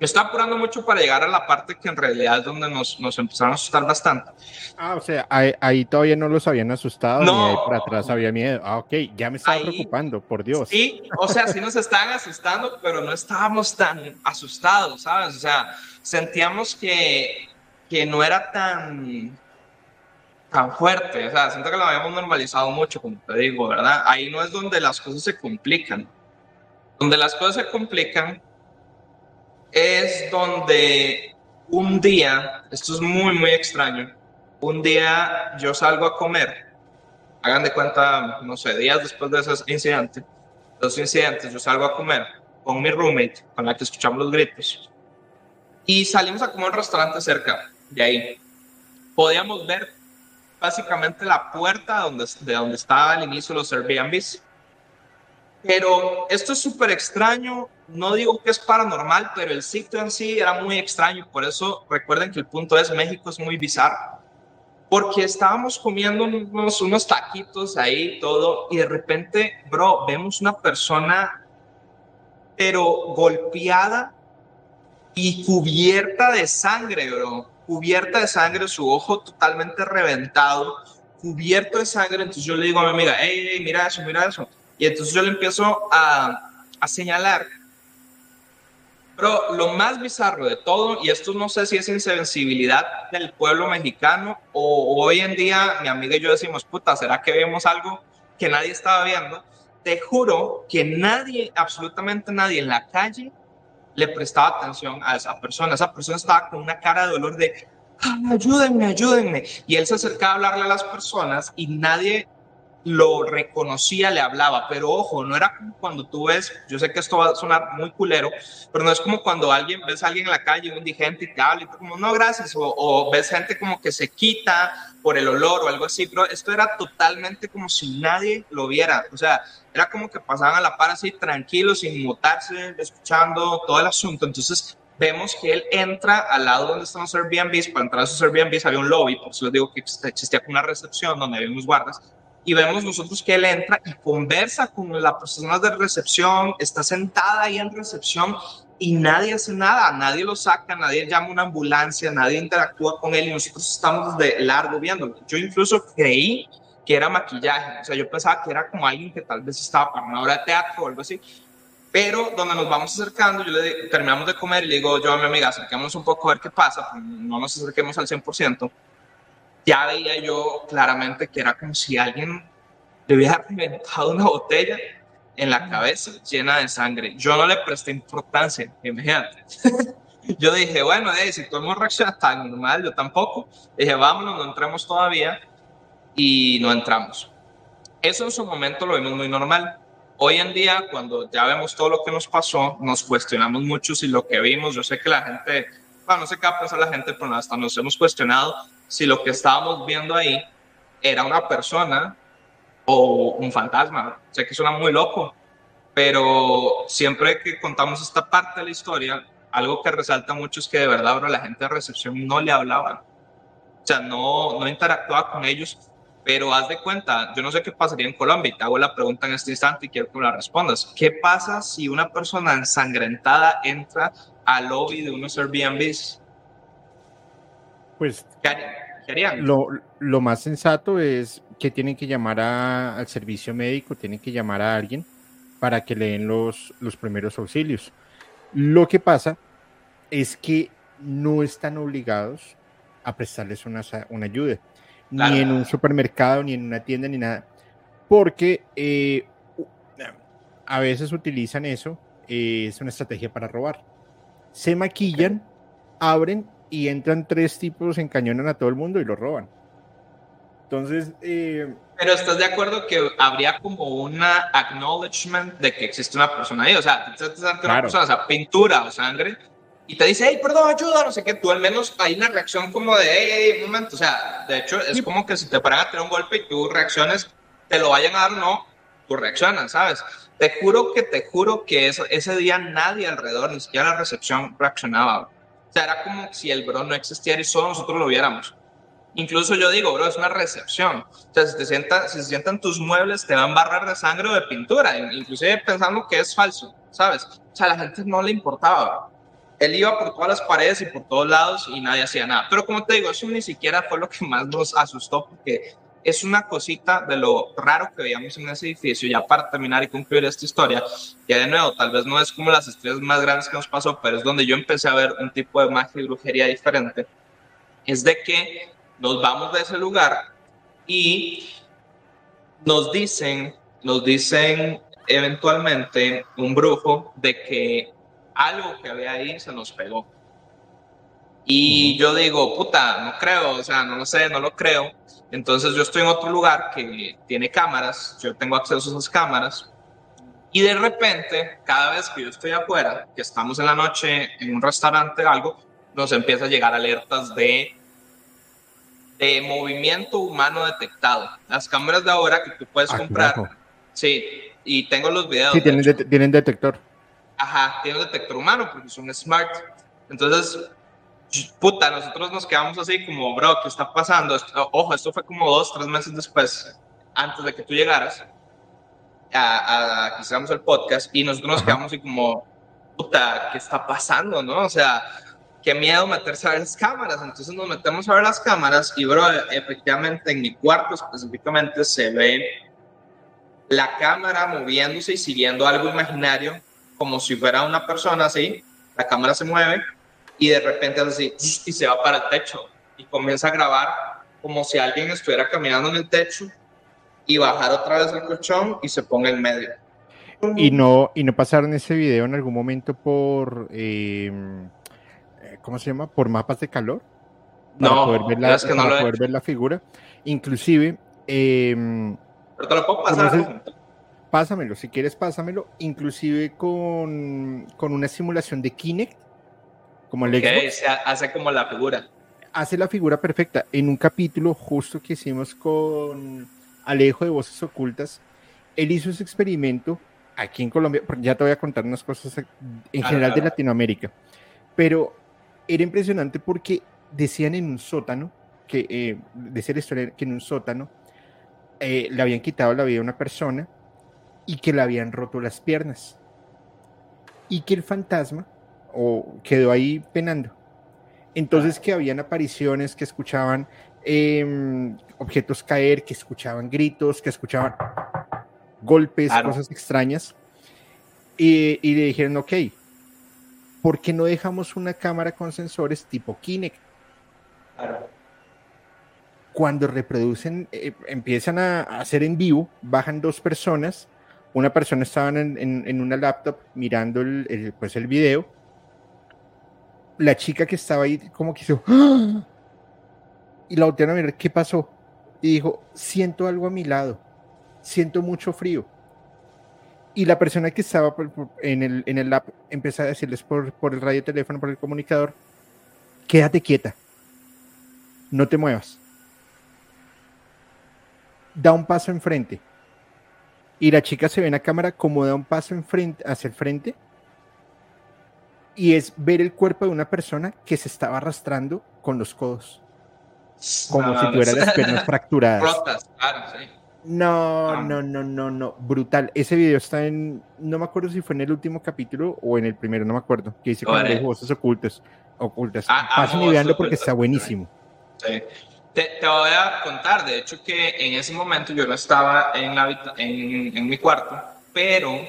Me está apurando mucho para llegar a la parte que en realidad es donde nos, nos empezaron a asustar bastante. Ah, o sea, ahí, todavía no los habían asustado, no, ni ahí por atrás había miedo. Ah, ok, ya me estaba preocupando, por Dios. Sí, o sea, sí nos estaban asustando, pero no estábamos tan asustados, ¿sabes? O sea, sentíamos que, que no era tan tan fuerte. O sea, siento que lo habíamos normalizado mucho, como te digo, ¿verdad? Ahí no es donde las cosas se complican. Donde las cosas se complican es donde un día, esto es muy, muy extraño, un día yo salgo a comer, hagan de cuenta, no sé, días después de ese incidente, dos incidentes, yo salgo a comer con mi roommate, con la que escuchamos los gritos, y salimos a comer un restaurante cerca de ahí. Podíamos ver básicamente la puerta donde, de donde estaba al inicio los Airbnbs. Pero esto es súper extraño, no digo que es paranormal, pero el sitio en sí era muy extraño, por eso recuerden que el punto es México es muy bizarro, porque estábamos comiendo unos, unos taquitos ahí, todo, y de repente, bro, vemos una persona, pero golpeada y cubierta de sangre, bro cubierta de sangre, su ojo totalmente reventado, cubierto de sangre. Entonces yo le digo a mi amiga, hey, mira eso, mira eso. Y entonces yo le empiezo a, a señalar. Pero lo más bizarro de todo, y esto no sé si es insensibilidad del pueblo mexicano o hoy en día mi amiga y yo decimos, puta, ¿será que vemos algo que nadie estaba viendo? te juro que nadie, absolutamente nadie en la calle le prestaba atención a esa persona. Esa persona estaba con una cara de dolor de, ayúdenme, ayúdenme. Y él se acercaba a hablarle a las personas y nadie lo reconocía, le hablaba, pero ojo, no era como cuando tú ves, yo sé que esto va a sonar muy culero, pero no es como cuando alguien ves a alguien en la calle, un indigente y te habla y tú como, no, gracias, o, o, ves gente como que se quita por el olor o algo así, pero esto era totalmente como si nadie lo viera, o sea, era como que pasaban a la par así tranquilos, sin mutarse, escuchando todo el asunto, entonces vemos que él entra al lado donde están los Airbnbs, para entrar a esos Airbnbs había un lobby, por eso les digo que existía una recepción donde había unos guardas, y vemos nosotros que él entra y conversa con las personas de recepción, está sentada ahí en recepción y nadie hace nada, nadie lo saca, nadie llama una ambulancia, nadie interactúa con él y nosotros estamos de largo viéndolo. Yo incluso creí que era maquillaje, o sea, yo pensaba que era como alguien que tal vez estaba para una obra de teatro o algo así, pero donde nos vamos acercando, yo le terminamos de comer y le digo yo a mi amiga, acerquémonos un poco a ver qué pasa, no nos acerquemos al 100%, ya veía yo claramente que era como si alguien le hubiera reventado una botella en la cabeza llena de sangre. Yo no le presté importancia, imagínate. yo dije, bueno, eh, si todo el mundo reacciona tan normal, yo tampoco. Dije, vámonos, no entremos todavía y no entramos. Eso en su momento lo vimos muy normal. Hoy en día, cuando ya vemos todo lo que nos pasó, nos cuestionamos mucho si lo que vimos, yo sé que la gente, bueno, no sé qué va a pensar la gente, pero hasta nos hemos cuestionado si lo que estábamos viendo ahí era una persona o un fantasma. Sé que suena muy loco, pero siempre que contamos esta parte de la historia, algo que resalta mucho es que de verdad, bro, la gente de recepción no le hablaba. O sea, no, no interactuaba con ellos, pero haz de cuenta, yo no sé qué pasaría en Colombia y te hago la pregunta en este instante y quiero que me la respondas. ¿Qué pasa si una persona ensangrentada entra al lobby de unos Airbnbs? Pues Lo, lo, más sensato es que tienen que llamar al servicio médico, tienen que llamar a alguien para que le den los, los primeros auxilios. Lo que pasa es que no están obligados a prestarles una, una ayuda, ni en un supermercado, ni en una tienda, ni nada, porque eh, a veces utilizan eso, eh, es una estrategia para robar. Se maquillan, abren y entran tres tipos, encañonan a todo el mundo y lo roban. Entonces... Eh, Pero estás de acuerdo que habría como una acknowledgement de que existe una persona ahí, o sea, te una persona, o sea, pintura o sangre, y te dice, hey, perdón, ayuda, no sé qué, tú al menos hay una reacción como de, hey, hey, un momento, o sea, de hecho es como que si te paran a tener un golpe y tú reacciones, te lo vayan a dar, no, tú reaccionas, ¿sabes? Te juro que, te juro que eso, ese día nadie alrededor, ni siquiera la recepción reaccionaba. O sea, era como si el bro no existiera y solo nosotros lo viéramos. Incluso yo digo, bro, es una recepción. O sea, si, te sientan, si se sientan tus muebles, te van a barrar de sangre o de pintura, inclusive pensando que es falso, ¿sabes? O sea, a la gente no le importaba. Él iba por todas las paredes y por todos lados y nadie hacía nada. Pero como te digo, eso ni siquiera fue lo que más nos asustó, porque es una cosita de lo raro que veíamos en ese edificio. Ya para terminar y concluir esta historia, ya de nuevo, tal vez no es como las estrellas más grandes que nos pasó, pero es donde yo empecé a ver un tipo de magia y brujería diferente. Es de que nos vamos de ese lugar y nos dicen, nos dicen eventualmente un brujo de que algo que había ahí se nos pegó. Y yo digo, puta, no creo, o sea, no lo sé, no lo creo. Entonces yo estoy en otro lugar que tiene cámaras, yo tengo acceso a esas cámaras. Y de repente, cada vez que yo estoy afuera, que estamos en la noche en un restaurante o algo, nos empieza a llegar alertas de, de movimiento humano detectado. Las cámaras de ahora que tú puedes ah, comprar. Sí, y tengo los videos. Sí, tienen, tienen detector. Ajá, tienen detector humano porque son smart. Entonces, puta, nosotros nos quedamos así como, bro, ¿qué está pasando? ojo, esto fue como dos, tres meses después, antes de que tú llegaras a, que hiciéramos el podcast, y nosotros nos quedamos así como, puta, ¿qué está pasando, no? O sea, qué miedo meterse a ver las cámaras. Entonces nos metemos a ver las cámaras y, bro, efectivamente en mi cuarto específicamente se ve la cámara moviéndose y siguiendo algo imaginario, como si fuera una persona así. La cámara se mueve y de repente así y se va para el techo y comienza a grabar como si alguien estuviera caminando en el techo y bajar otra vez el colchón y se ponga en medio. Y no, y no pasaron ese video en algún momento por, eh, ¿cómo se llama? Por mapas de calor. Para No, poder ver la, es que no para lo he poder hecho. ver la figura. Inclusive, em, Pero te lo puedo pasar. ¿Cómo se- pásamelo, si quieres pásamelo, inclusive con, con una simulación de Kinect, como el Ok, Xbox, se hace como la figura. hace la figura perfecta. En un capítulo justo que hicimos con Alejo de Voces Ocultas, él hizo ese experimento aquí en Colombia, ya te voy a contar unas cosas en general de. Latinoamérica, pero era impresionante porque decían en un sótano, que eh, decía la historia que en un sótano eh, le habían quitado la vida a una persona y que le habían roto las piernas y que el fantasma o quedó ahí penando. Entonces que habían apariciones que escuchaban em, objetos caer, que escuchaban gritos, que escuchaban golpes, Claro. cosas extrañas. Y, y le dijeron, ok, ¿por qué no dejamos una cámara con sensores tipo Kinect? Claro. Cuando reproducen, eh, empiezan a, a hacer en vivo, bajan dos personas, una persona estaba en, en- en una laptop mirando el, el, pues el video, la chica que estaba ahí como que hizo, ¡Ah! y la voltearon a mirar, ¿qué pasó? Y dijo, siento algo a mi lado, siento mucho frío. Y la persona que estaba por- por- en el, en el lab empezó a decirles por, por el radio teléfono, por el comunicador, quédate quieta, no te muevas. Da un paso enfrente. Y la chica se ve en la cámara como da un paso enfrente, hacia el frente. Y es ver el cuerpo de una persona que se estaba arrastrando con los codos, como No, si tuviera no. las piernas fracturadas. Rotas, claro, sí. No, Ah. no, no, no, no, brutal. Ese video está en, no me acuerdo si fue en el último capítulo o en el primero, no me acuerdo, que dice Vale. los voces ocultas, ocultas. Ah, Pasen y veanlo porque está buenísimo. Sí. Te, te voy a contar, de hecho, que en ese momento yo no estaba en, la en, en mi cuarto, pero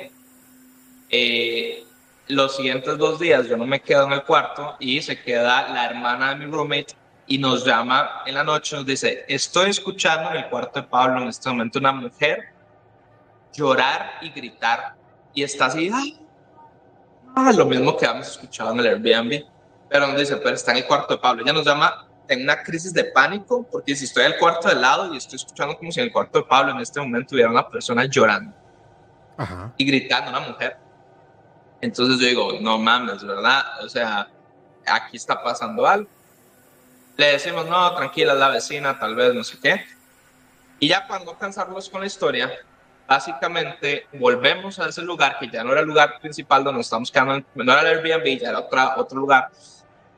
eh, los siguientes dos días yo no me quedo en el cuarto y se queda la hermana de mi roommate y nos llama en la noche, nos dice, estoy escuchando en el cuarto de Pablo en este momento una mujer llorar y gritar y está así, "Ah, ah", lo mismo que habíamos escuchado en el Airbnb, pero nos dice, pero está en el cuarto de Pablo, ella nos llama en una crisis de pánico, porque si estoy en el cuarto de lado y estoy escuchando como si en el cuarto de Pablo en este momento hubiera una persona llorando Ajá. y gritando, una mujer. Entonces yo digo, no mames, ¿verdad? O sea, aquí está pasando algo. Le decimos, no, tranquila, la vecina, tal vez, no sé qué. Y ya cuando cansarlos con la historia, básicamente volvemos a ese lugar que ya no era el lugar principal donde nos estamos quedando, no era el Airbnb, ya era otra, otro lugar.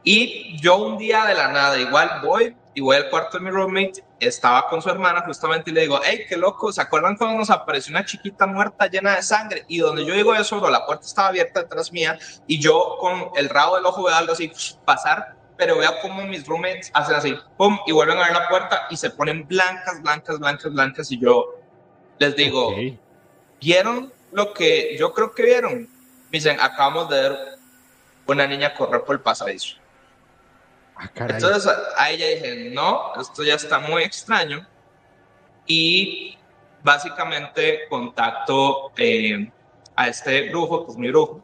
Y yo un día de la nada, igual voy y voy al cuarto de mi roommate, estaba con su hermana justamente y le digo, hey, qué loco, ¿se acuerdan cuando nos apareció una chiquita muerta llena de sangre? Y donde yo digo eso, la puerta estaba abierta detrás mía y yo con el rabo del ojo veo algo así pasar, pero veo como mis roommates hacen así, pum, y vuelven a ver la puerta y se ponen blancas, blancas, blancas, blancas y yo les digo, Ok. ¿vieron lo que yo creo que vieron? Me dicen, acabamos de ver una niña correr por el pasadizo. Ah. Entonces a, a ella dije, no, esto ya está muy extraño. Y básicamente contacto eh, a este brujo, pues mi brujo.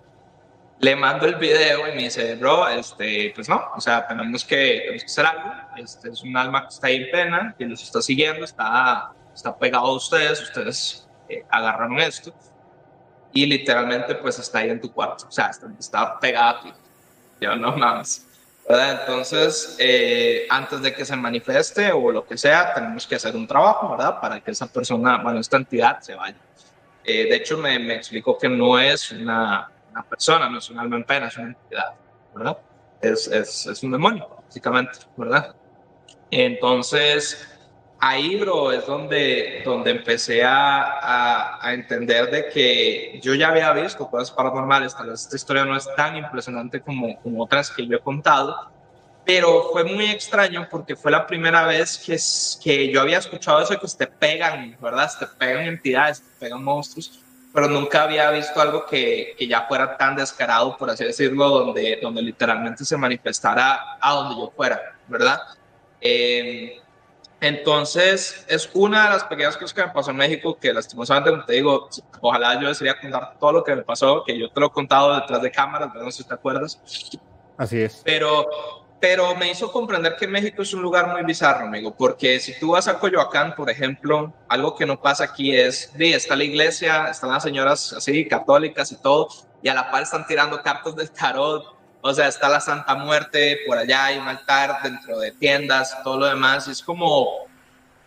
Le mando el video y me dice, bro, este, pues no, o sea, tenemos que, tenemos que hacer algo. Este es un alma que está ahí en pena, que los está siguiendo, está, está pegado a ustedes, ustedes eh, agarraron esto. Y literalmente, pues está ahí en tu cuarto, o sea, está, está pegado a ti. Yo no mames. ¿verdad? Entonces, eh, antes de que se manifieste o lo que sea, tenemos que hacer un trabajo, ¿verdad? Para que esa persona, bueno, esta entidad se vaya. Eh, de hecho, me, me explicó que no es una, una, persona, no es un alma en pena, es una entidad, ¿verdad? Es, es, es un demonio, básicamente, ¿verdad? Entonces, ahí, bro, es donde, donde empecé a, a, a, entender de que yo ya había visto cosas paranormales, tal vez esta historia no es tan impresionante como, como otras que yo he contado, pero fue muy extraño porque fue la primera vez que, que yo había escuchado eso de que te pegan, ¿verdad? Te pegan entidades, te pegan monstruos, pero nunca había visto algo que, que ya fuera tan descarado, por así decirlo, donde, donde literalmente se manifestara a donde yo fuera, ¿verdad? Eh, Entonces, es una de las pequeñas cosas que me pasó en México, que lastimosamente, como te digo, ojalá yo desearía contar todo lo que me pasó, que yo te lo he contado detrás de cámaras, no sé si te acuerdas. Así es. Pero, pero me hizo comprender que México es un lugar muy bizarro, amigo, porque si tú vas a Coyoacán, por ejemplo, algo que no pasa aquí es, sí, está la iglesia, están las señoras así, católicas y todo, y a la par están tirando cartas del tarot, o sea, está la Santa Muerte, por allá hay un altar dentro de tiendas, todo lo demás. Es como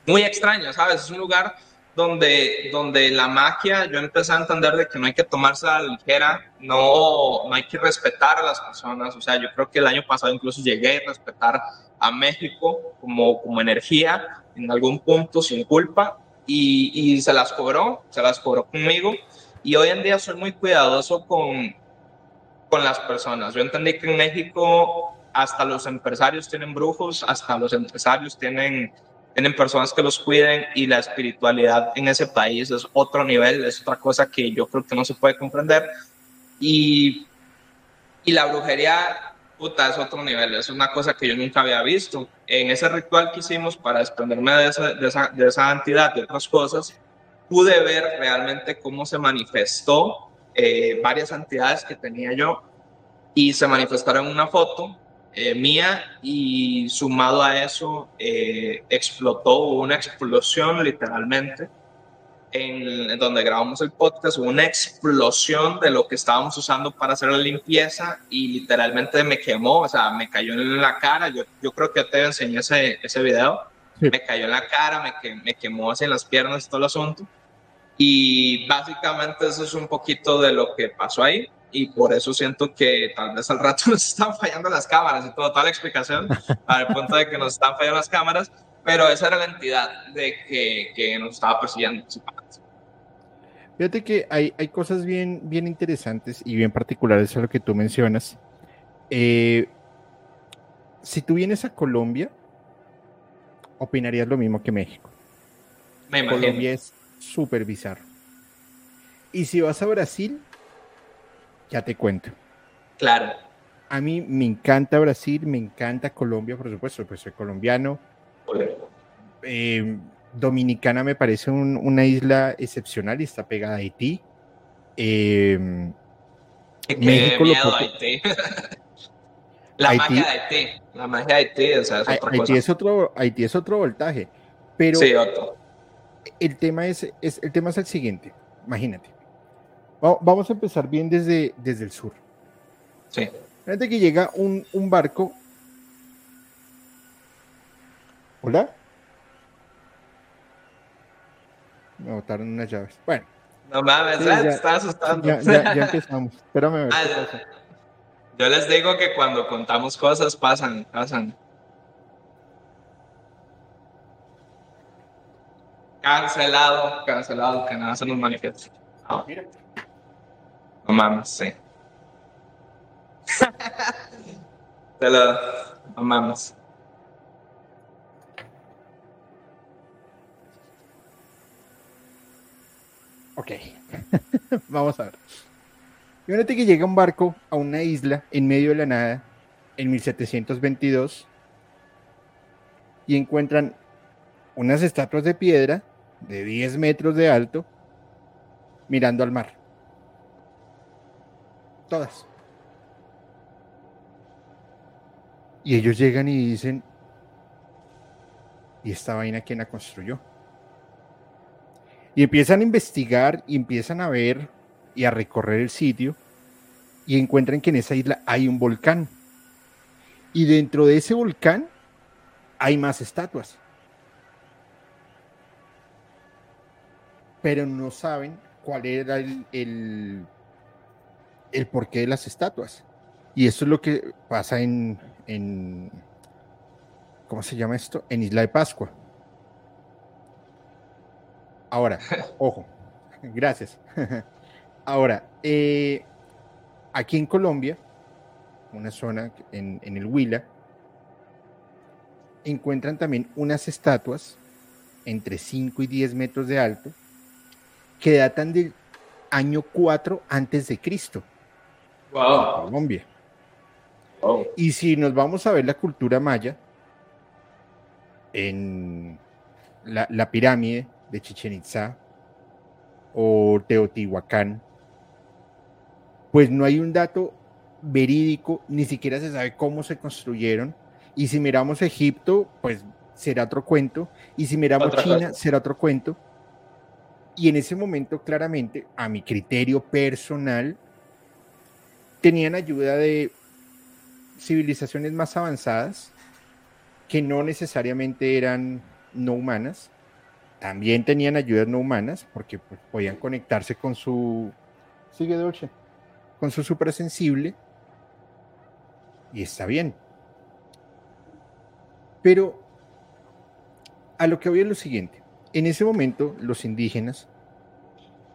muy extraño, ¿sabes? Es un lugar donde, donde la magia, yo empecé a entender de que no hay que tomarse a la ligera, no, no hay que respetar a las personas. O sea, yo creo que el año pasado incluso llegué a respetar a México como, como energía en algún punto sin culpa y, y se las cobró, se las cobró conmigo. Y hoy en día soy muy cuidadoso con, con las personas. Yo entendí que en México hasta los empresarios tienen brujos, hasta los empresarios tienen, tienen personas que los cuiden y la espiritualidad en ese país es otro nivel, es otra cosa que yo creo que no se puede comprender. Y, y la brujería, puta, es otro nivel, es una cosa que yo nunca había visto. En ese ritual que hicimos para desprenderme de esa, de esa, de esa entidad y otras cosas, pude ver realmente cómo se manifestó eh, varias entidades que tenía yo y se manifestaron en una foto eh, mía y sumado a eso eh, explotó una explosión literalmente en, donde grabamos el podcast, una explosión de lo que estábamos usando para hacer la limpieza y literalmente me quemó, o sea, me cayó en la cara, yo, yo creo que te enseñé ese, ese video, me cayó en la cara, me, me quemó así en las piernas todo el asunto. Y básicamente eso es un poquito de lo que pasó ahí y por eso siento que tal vez al rato nos están fallando las cámaras y todo, toda la explicación al punto de que nos están fallando las cámaras, pero esa era la entidad de que, que nos estaba persiguiendo. Fíjate que hay, hay cosas bien, bien interesantes y bien particulares a lo que tú mencionas. Eh, si tú vienes a Colombia, opinarías lo mismo que México. Me. Colombia es súper bizarro. Y si vas a Brasil, ya te cuento. Claro. A mí me encanta Brasil, me encanta Colombia, por supuesto, pues soy colombiano. Eh, Dominicana me parece un, una isla excepcional y está pegada a Haití. Eh, México miedo Haití. La Haití, magia de Haití. La magia de Haití, o sea, es otra Haití cosa. Es otro, Haití es otro voltaje. Pero sí, otro el tema es, es, el tema es el siguiente, imagínate. Vamos a empezar bien desde, desde el sur. Sí. Fíjate que llega un, un barco. ¿Hola? Me botaron unas llaves. Bueno. No mames, Sí, ¿eh? ya- te estás asustando. Ya, ya- ya empezamos. Espérame a ver Ah, qué ya. pasa. Yo les digo que cuando contamos cosas pasan, pasan. Cancelado, cancelado, que nada se nos manifiesta. No, Mira. No mames, sí. Te lo, no mames. Ok. Vamos a ver. Fíjate que llega un barco a una isla en medio de la nada en 1722 y encuentran unas estatuas de piedra de 10 metros de alto mirando al mar. Todas. Y ellos llegan y dicen, ¿y esta vaina quién la construyó? Y empiezan a investigar y empiezan a ver y a recorrer el sitio y encuentran que en esa isla hay un volcán. Y dentro de ese volcán hay más estatuas. Pero no saben cuál era el, el, el porqué de las estatuas. Y eso es lo que pasa en, en ¿cómo se llama esto? En Isla de Pascua. Ahora, ojo, gracias. Ahora, eh, aquí en Colombia, una zona en, en el Huila, encuentran también unas estatuas entre 5 y 10 metros de alto que datan del año 4 antes de Cristo, Wow. Colombia. wow. Y si nos vamos a ver la cultura maya, en la, la pirámide de Chichen Itza o Teotihuacán, pues no hay un dato verídico, ni siquiera se sabe cómo se construyeron. Y si miramos Egipto, pues será otro cuento. Y si miramos China, será otro cuento. Y en ese momento, claramente, a mi criterio personal, tenían ayuda de civilizaciones más avanzadas que no necesariamente eran no humanas. También tenían ayudas no humanas porque pues, podían conectarse con su... Sigue Dolce. Con su suprasensible. Y está bien. Pero a lo que voy es lo siguiente. En ese momento los indígenas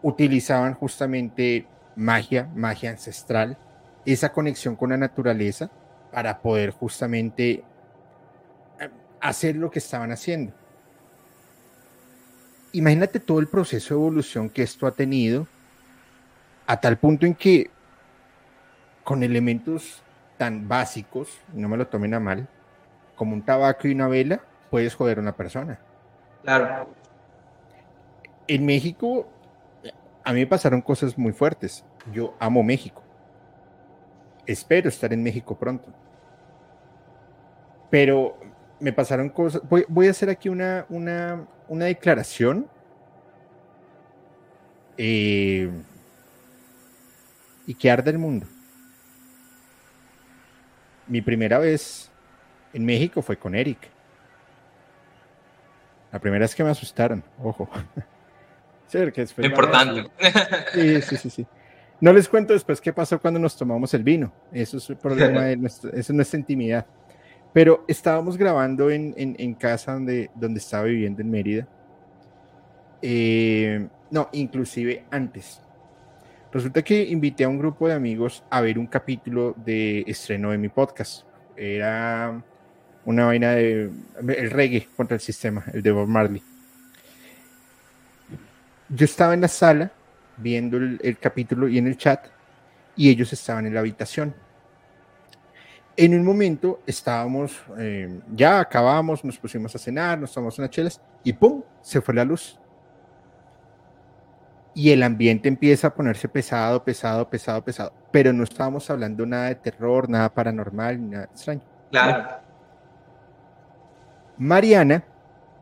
utilizaban justamente magia, magia ancestral, esa conexión con la naturaleza para poder justamente eh, hacer lo que estaban haciendo. Imagínate todo el proceso de evolución que esto ha tenido a tal punto en que con elementos tan básicos, no me lo tomen a mal, como un tabaco y una vela, puedes joder a una persona. Claro. En México, a mí me pasaron cosas muy fuertes. Yo amo México. Espero estar en México pronto. Pero me pasaron cosas. Voy, a hacer aquí una, una, una declaración. Eh, y que arda el mundo. Mi primera vez en México fue con Eric. La primera vez que me asustaron, ojo. Sí, que Importante. Sí, sí, sí, sí. No les cuento después qué pasó cuando nos tomamos el vino. Eso es el problema de nuestra, eso es nuestra intimidad. Pero estábamos grabando en, en, casa donde, donde estaba viviendo en Mérida. Eh, no, inclusive antes. Resulta que invité a un grupo de amigos a ver un capítulo de estreno de mi podcast. Era una vaina de el reggae contra el sistema, el de Bob Marley. Yo estaba en la sala viendo el, capítulo y en el chat y ellos estaban en la habitación. En un momento estábamos, eh, ya acabamos, nos pusimos a cenar, nos tomamos unas chelas y ¡pum! se fue la luz. Y el ambiente empieza a ponerse pesado, pesado, pesado, pesado. Pero no estábamos hablando nada de terror, nada paranormal, nada extraño. Claro. Mariana,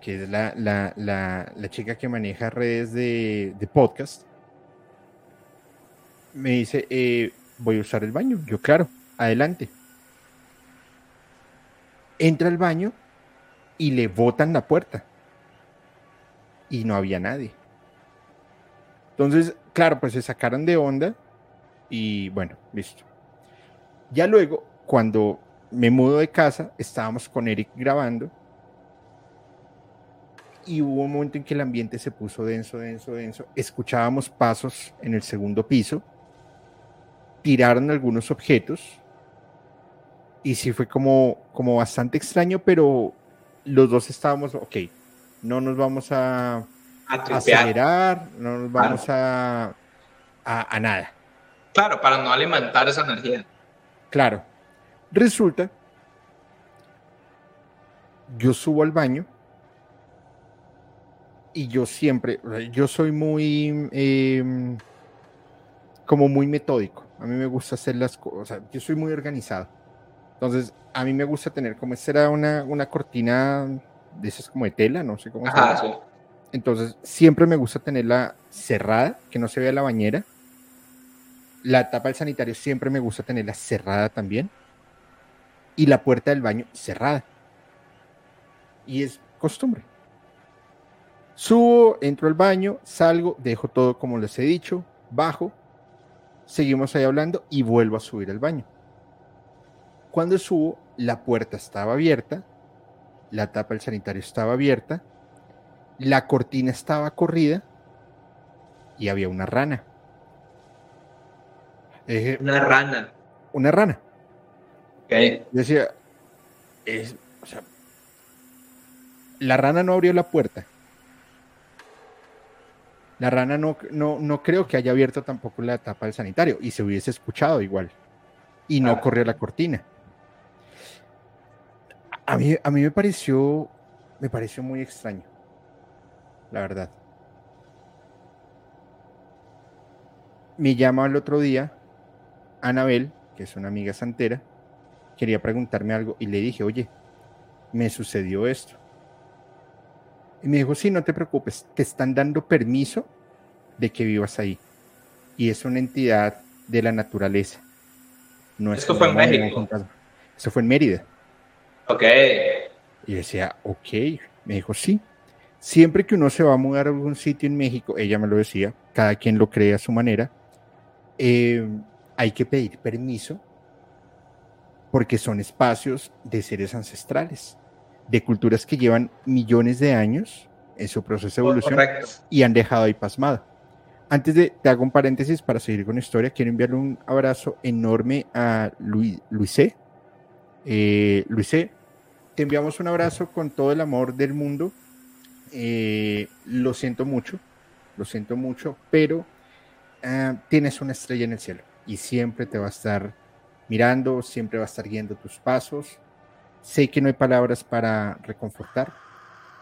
que es la, chica que maneja redes de, podcast, me dice, eh, voy a usar el baño. Yo, claro, adelante. Entra al baño y le botan la puerta. Y no había nadie. Entonces, claro, pues se sacaron de onda y bueno, listo. Ya luego, cuando me mudo de casa, estábamos con Eric grabando y hubo un momento en que el ambiente se puso denso, denso, denso. Escuchábamos pasos en el segundo piso, tiraron algunos objetos y sí fue como, como bastante extraño, pero los dos estábamos, ok, no nos vamos a, a acelerar, no nos vamos a, a, a nada. Claro, para no alimentar esa energía. Claro. Resulta, yo subo al baño y yo siempre, yo soy muy, em, como muy metódico. A mí me gusta hacer las cosas, yo soy muy organizado. Entonces, a mí me gusta tener, como era una, una cortina de esas como de tela, no sé cómo se llama. Entonces, siempre me gusta tenerla cerrada, que no se vea la bañera. La tapa del sanitario siempre me gusta tenerla cerrada también. Y la puerta del baño cerrada. Y es costumbre. Subo, entro al baño, salgo, dejo todo como les he dicho, bajo, seguimos ahí hablando y vuelvo a subir al baño. Cuando subo, la puerta estaba abierta, la tapa del sanitario estaba abierta, la cortina estaba corrida y había una rana. una rana. Una rana. Okay. decía, es, o sea, la rana no abrió la puerta, la rana no, no, creo que haya abierto tampoco la tapa del sanitario y se hubiese escuchado igual. Y no corrió la cortina. A mí, a mí me pareció, me pareció muy extraño. la verdad. Me llama el otro día Anabel, que es una amiga santera, quería preguntarme algo y le dije, oye, me sucedió esto. Y me dijo, sí, no te preocupes, te están dando permiso de que vivas ahí. Y es una entidad de la naturaleza. No Esto fue en México. Eso fue en Mérida. Ok. Y decía, ok. Me dijo, sí. Siempre que uno se va a mudar a algún sitio en México, ella me lo decía, cada quien lo cree a su manera, eh, hay que pedir permiso porque son espacios de seres ancestrales, de culturas que llevan millones de años en su proceso de evolución y han dejado ahí pasmado. Antes de, te hago un paréntesis para seguir con la historia, quiero enviarle un abrazo enorme a Luis, Luisé. Eh, Luisé, te enviamos un abrazo con todo el amor del mundo. Eh, lo siento mucho, lo siento mucho, pero ah, tienes una estrella en el cielo y siempre te va a estar mirando, siempre va a estar guiando tus pasos. Sé que no hay palabras para reconfortar,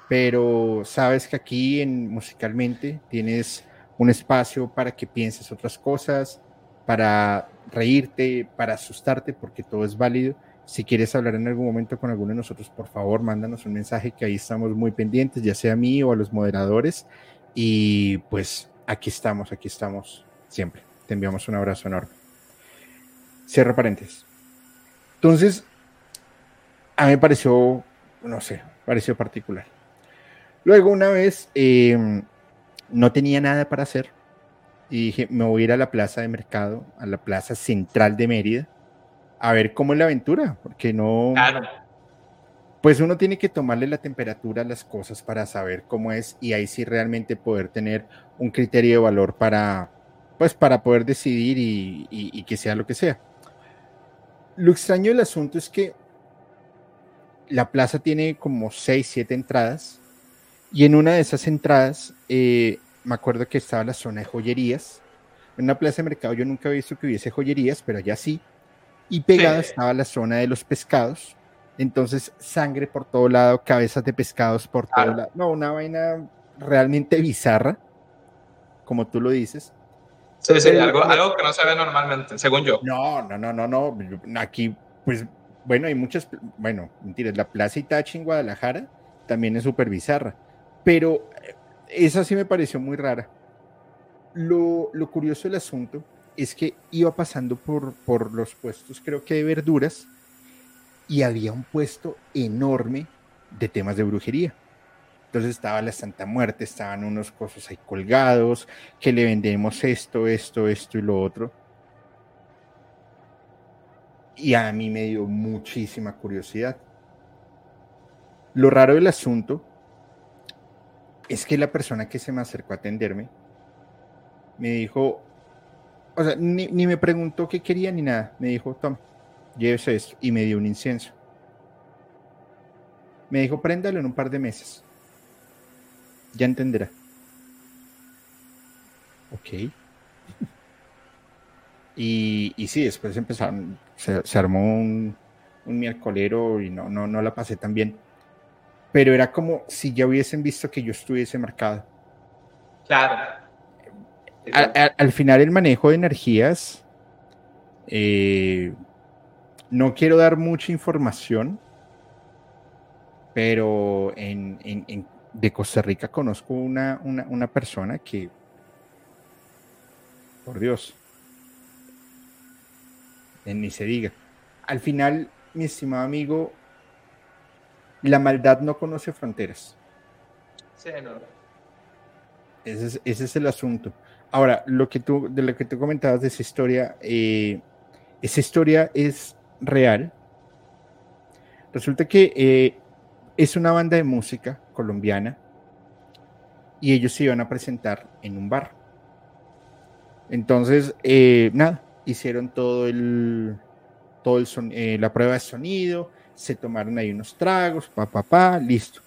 pero sabes que aquí en musicalmente tienes un espacio para que pienses otras cosas, para reírte, para asustarte, porque todo es válido si quieres hablar en algún momento con alguno de nosotros, por favor, mándanos un mensaje que ahí estamos muy pendientes, ya sea a mí o a los moderadores. Y pues aquí estamos, aquí estamos siempre. Te enviamos un abrazo enorme. Cierro paréntesis. Entonces, a mí me pareció, no sé, pareció particular. Luego, una vez, em, no tenía nada para hacer y dije, me voy a ir a la plaza de mercado, a la plaza central de Mérida a ver cómo es la aventura, porque no... Pues uno tiene que tomarle la temperatura a las cosas para saber cómo es y ahí sí realmente poder tener un criterio de valor para, pues para poder decidir y, que sea lo que sea. Lo extraño del asunto es que la plaza tiene como seis, siete entradas y en una de esas entradas eh, me acuerdo que estaba la zona de joyerías. En una plaza de mercado yo nunca he visto que hubiese joyerías, pero allá sí y pegada estaba la zona de los pescados. Entonces, sangre por todo lado, cabezas de pescados por todo lado. No, una vaina realmente bizarra, como tú lo dices. Sí, sí, algo, algo que no se ve normalmente, según yo. No, no, no, no, no. Aquí, pues, bueno, hay muchas, bueno, mentiras, la Plaza Itachi en Guadalajara también es súper bizarra, pero eh, esa sí me pareció muy rara. Lo, lo curioso del asunto es que iba pasando por, por los puestos, creo que de verduras, y había un puesto enorme de temas de brujería. Entonces estaba la Santa Muerte, estaban unos cosas ahí colgados, que le vendemos esto, esto, esto y lo otro. Y a mí me dio muchísima curiosidad. Lo raro del asunto es que la persona que se me acercó a atenderme me dijo, o sea, ni, me preguntó qué quería ni nada. Me dijo, toma, llévese esto. Y me dio un incienso. Me dijo, préndalo en un par de meses. Ya entenderá. Ok. Y, y sí, después empezaron, se, armó un, un miércolero y no, no, no la pasé tan bien. Pero era como si ya hubiesen visto que yo estuviese marcado. Claro al, final el manejo de energías, eh, no quiero dar mucha información, pero en, de Costa Rica conozco una, una, persona que, por Dios, ni se diga. Al final, mi estimado amigo, la maldad no conoce fronteras. Sí, no. ese es el asunto. Ahora, lo que tú, de lo que tú comentabas de esa historia, eh, esa historia es real. Resulta que eh, es una banda de música colombiana y ellos se iban a presentar en un bar. Entonces, eh, nada, hicieron todo el, todo el son, la prueba de sonido, se tomaron ahí unos tragos, pa, pa, pa, listo.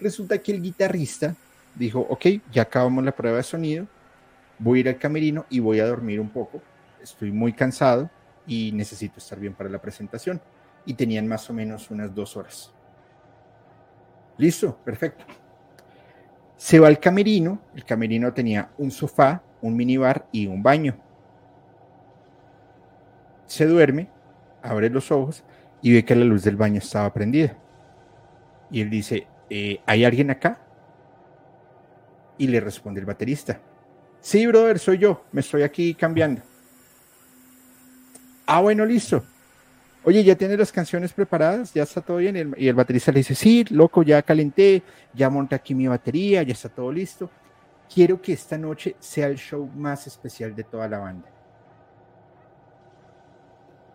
Resulta que el guitarrista dijo, ok, ya acabamos la prueba de sonido, voy a ir al camerino y voy a dormir un poco. Estoy muy cansado y necesito estar bien para la presentación. Y tenían más o menos unas dos horas. Listo, perfecto. Se va al camerino, el camerino tenía un sofá, un minibar y un baño. Se duerme, abre los ojos y ve que la luz del baño estaba prendida. Y él dice, eh, ¿hay alguien acá? Y le responde el baterista, sí, brother, soy yo, me estoy aquí cambiando. Ah, bueno, listo. Oye, ¿ya tienes las canciones preparadas? ¿Ya está todo bien? Y el baterista le dice, sí, loco, ya calenté, ya monté aquí mi batería, ya está todo listo. Quiero que esta noche sea el show más especial de toda la banda.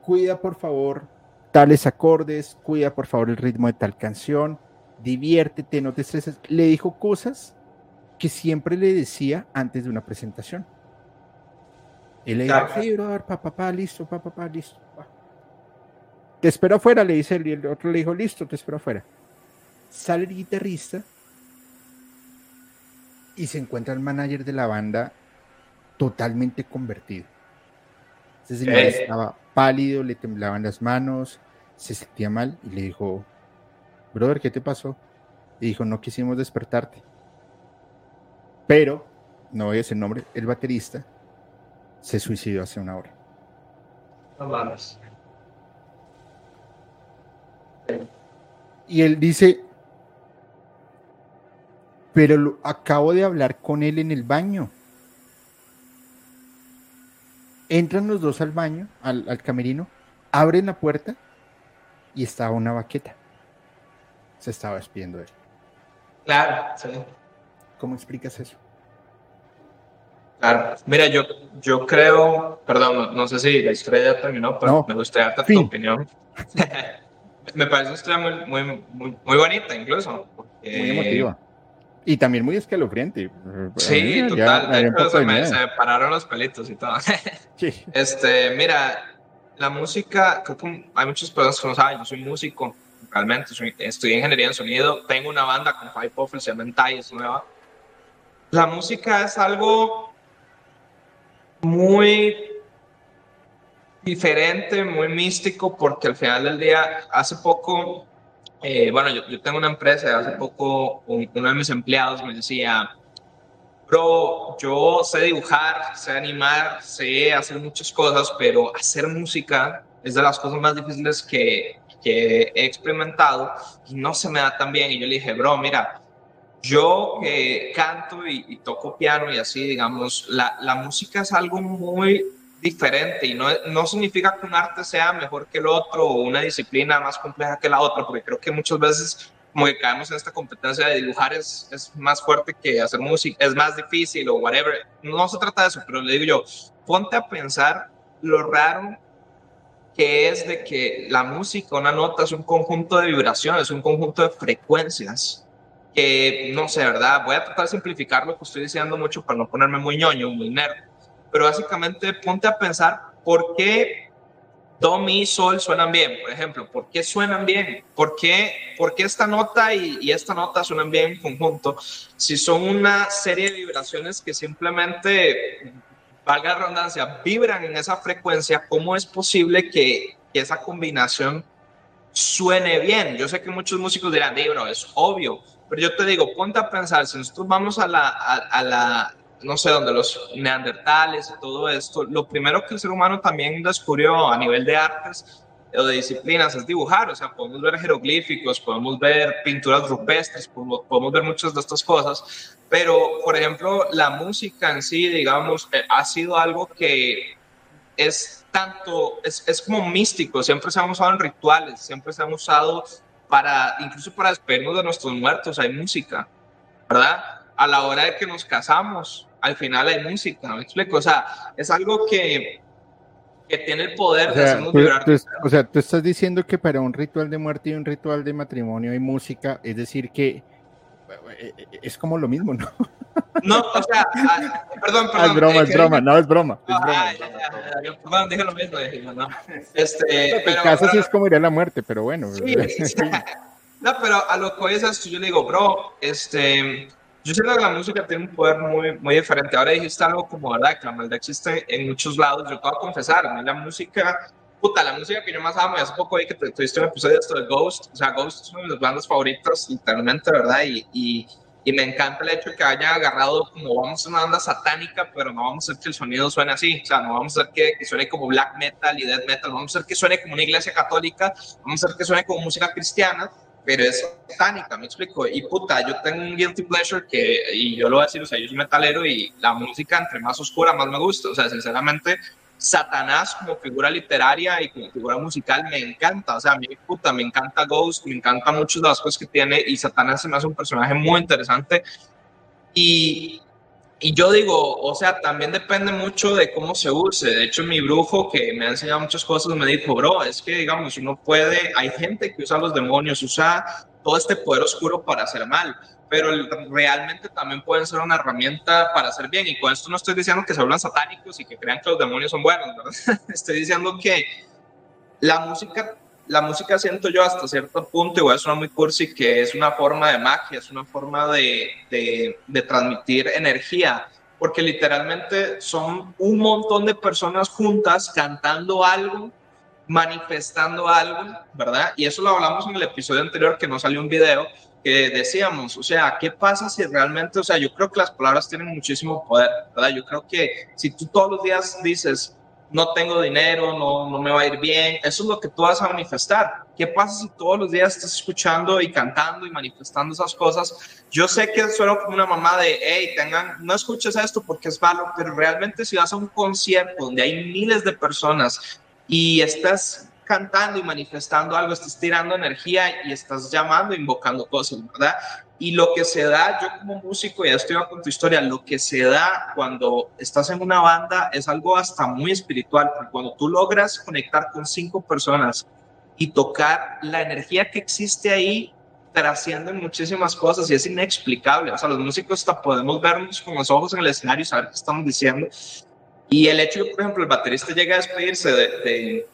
Cuida, por favor, tales acordes, cuida, por favor, el ritmo de tal canción, diviértete, no te estreses. Le dijo cosas que siempre le decía antes de una presentación. Él le dijo, sí, brother, papá, pa, listo, papá, pa, listo. Te espero afuera, le dice él, y el otro le dijo, listo, te espero afuera. Sale el guitarrista y se encuentra el manager de la banda totalmente convertido. Ese señor estaba pálido, le temblaban las manos, se sentía mal y le dijo, brother, ¿qué te pasó? Y dijo, no quisimos despertarte. Pero, no voy a decir el nombre, el baterista se suicidó hace una hora. No Y él dice, pero lo, acabo de hablar con él en el baño. Entran los dos al baño, al, al camerino, abren la puerta y estaba una baqueta. Se estaba despidiendo de él. Claro, sí. ¿Cómo explicas eso? Claro, mira, yo, yo creo, perdón, no, sé si la historia ya terminó, pero me gustaría darte tu opinión. me parece una historia muy, muy, muy, bonita, incluso. muy emotiva. Y también muy escalofriante. Sí, total. De hecho, se me se pararon los pelitos y todo. sí. Este, mira, la música, creo que hay muchas personas que no saben, yo soy músico, realmente, estudié ingeniería en sonido, tengo una banda con Five Puffles, se llama es nueva la música es algo muy diferente, muy místico, porque al final del día, hace poco, eh, bueno, yo, tengo una empresa, hace poco uno de mis empleados me decía, bro, yo sé dibujar, sé animar, sé hacer muchas cosas, pero hacer música es de las cosas más difíciles que, que he experimentado y no se me da tan bien. Y yo le dije, bro, mira, yo que canto y, toco piano y así, digamos, la, la, música es algo muy diferente y no, no significa que un arte sea mejor que el otro o una disciplina más compleja que la otra, porque creo que muchas veces como que caemos en esta competencia de dibujar es, es más fuerte que hacer música, es más difícil o whatever. No se trata de eso, pero le digo yo, ponte a pensar lo raro que es de que la música, una nota es un conjunto de vibraciones, un conjunto de frecuencias que no sé, ¿verdad? Voy a tratar de simplificar lo que estoy diciendo mucho para no ponerme muy ñoño, muy nerd, pero básicamente ponte a pensar por qué do, mi, sol suenan bien, por ejemplo, ¿por qué suenan bien? ¿Por qué, por qué esta nota y, y, esta nota suenan bien en conjunto? Si son una serie de vibraciones que simplemente, valga la redundancia, vibran en esa frecuencia, ¿cómo es posible que, que esa combinación suene bien? Yo sé que muchos músicos dirán, bro, es obvio, pero yo te digo, ponte a pensar, si nosotros vamos a la, a, la no sé, donde los neandertales y todo esto, lo primero que el ser humano también descubrió a nivel de artes o de disciplinas es dibujar, o sea, podemos ver jeroglíficos, podemos ver pinturas rupestres, podemos, ver muchas de estas cosas, pero, por ejemplo, la música en sí, digamos, eh, ha sido algo que es tanto, es, es como místico, siempre se han usado en rituales, siempre se han usado para, incluso para despedirnos de nuestros muertos, hay música, ¿verdad? A la hora de que nos casamos, al final hay música, ¿me explico? O sea, es algo que, que tiene el poder de hacernos vibrar. o sea, tú estás diciendo que para un ritual de muerte y un ritual de matrimonio hay música, es decir, que eh, eh, es como lo mismo, ¿no? No, o sea, ah, perdón, perdón. es broma, es broma, no, es broma. Es broma. Ah, Yo, perdón, dije lo mismo, dije, no. Este, pero, caso sí es como ir a la muerte, pero bueno. Sí, no, pero a lo que es yo le digo, bro, este, yo sé que la música tiene un poder muy, muy diferente. Ahora dijiste algo como, ¿verdad? Que la maldad existe en muchos lados. Yo te voy a confesar, a mí la música puta, la música que yo más amo, y hace poco vi que tuviste un episodio de esto de Ghost, o sea, Ghost es una de mis bandas favoritas, literalmente, ¿verdad? Y, y, y me encanta el hecho de que haya agarrado como vamos a una banda satánica, pero no vamos a hacer que el sonido suene así, o sea, no vamos a hacer que, que, suene como black metal y death metal, vamos a hacer que suene como una iglesia católica, vamos a hacer que suene como música cristiana, pero es satánica, me explico. Y puta, yo tengo un guilty pleasure que, y yo lo voy a decir, o sea, yo soy metalero y la música entre más oscura más me gusta, o sea, sinceramente, Satanás como figura literaria y como figura musical me encanta, o sea, a mí puta, me encanta Ghost, me encanta muchas de las cosas que tiene y Satanás se me hace un personaje muy interesante. Y, y yo digo, o sea, también depende mucho de cómo se use. De hecho, mi brujo, que me ha enseñado muchas cosas, me dijo, bro, es que, digamos, uno puede, hay gente que usa los demonios, usa todo este poder oscuro para hacer mal, pero realmente también pueden ser una herramienta para hacer bien. Y con esto no estoy diciendo que se hablan satánicos y que crean que los demonios son buenos, estoy diciendo que la música la música siento yo hasta cierto punto, igual suena muy cursi, que es una forma de magia, es una forma de, de, de, transmitir energía, porque literalmente son un montón de personas juntas cantando algo, manifestando algo, ¿verdad? Y eso lo hablamos en el episodio anterior que no salió un video, que decíamos, o sea, ¿qué pasa si realmente, o sea, yo creo que las palabras tienen muchísimo poder, ¿verdad? Yo creo que si tú todos los días dices, no tengo dinero, no, no me va a ir bien. Eso es lo que tú vas a manifestar. ¿Qué pasa si todos los días estás escuchando y cantando y manifestando esas cosas? Yo sé que suena como una mamá de, hey, tengan, no escuches esto porque es malo, pero realmente si vas a un concierto donde hay miles de personas y estás cantando y manifestando algo, estás tirando energía y estás llamando, invocando cosas, ¿verdad? Y lo que se da, yo como músico, ya estoy con tu historia, lo que se da cuando estás en una banda es algo hasta muy espiritual, porque cuando tú logras conectar con cinco personas y tocar la energía que existe ahí, trascienden muchísimas cosas y es inexplicable. O sea, los músicos hasta podemos vernos con los ojos en el escenario y saber qué estamos diciendo. Y el hecho de, por ejemplo, el baterista llega a despedirse de, de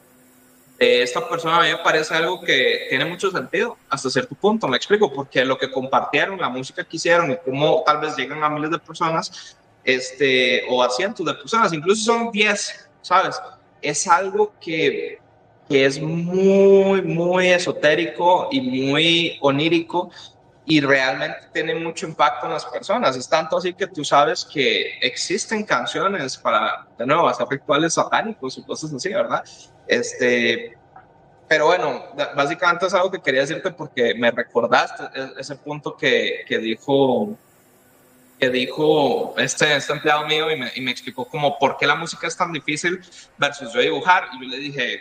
esta persona a mí me parece algo que tiene mucho sentido hasta cierto punto, me explico, porque lo que compartieron, la música que hicieron y cómo tal vez llegan a miles de personas, este, o a cientos de personas, incluso son 10, ¿sabes? Es algo que, que es muy, muy esotérico y muy onírico y realmente tiene mucho impacto en las personas. Es tanto así que tú sabes que existen canciones para, de nuevo, hacer rituales satánicos y cosas así, ¿verdad? Este, pero bueno, básicamente es algo que quería decirte porque me recordaste e-, ese punto que, que dijo que dijo este, este empleado mío y me, y me, explicó como por qué la música es tan difícil versus yo dibujar. Y yo le dije,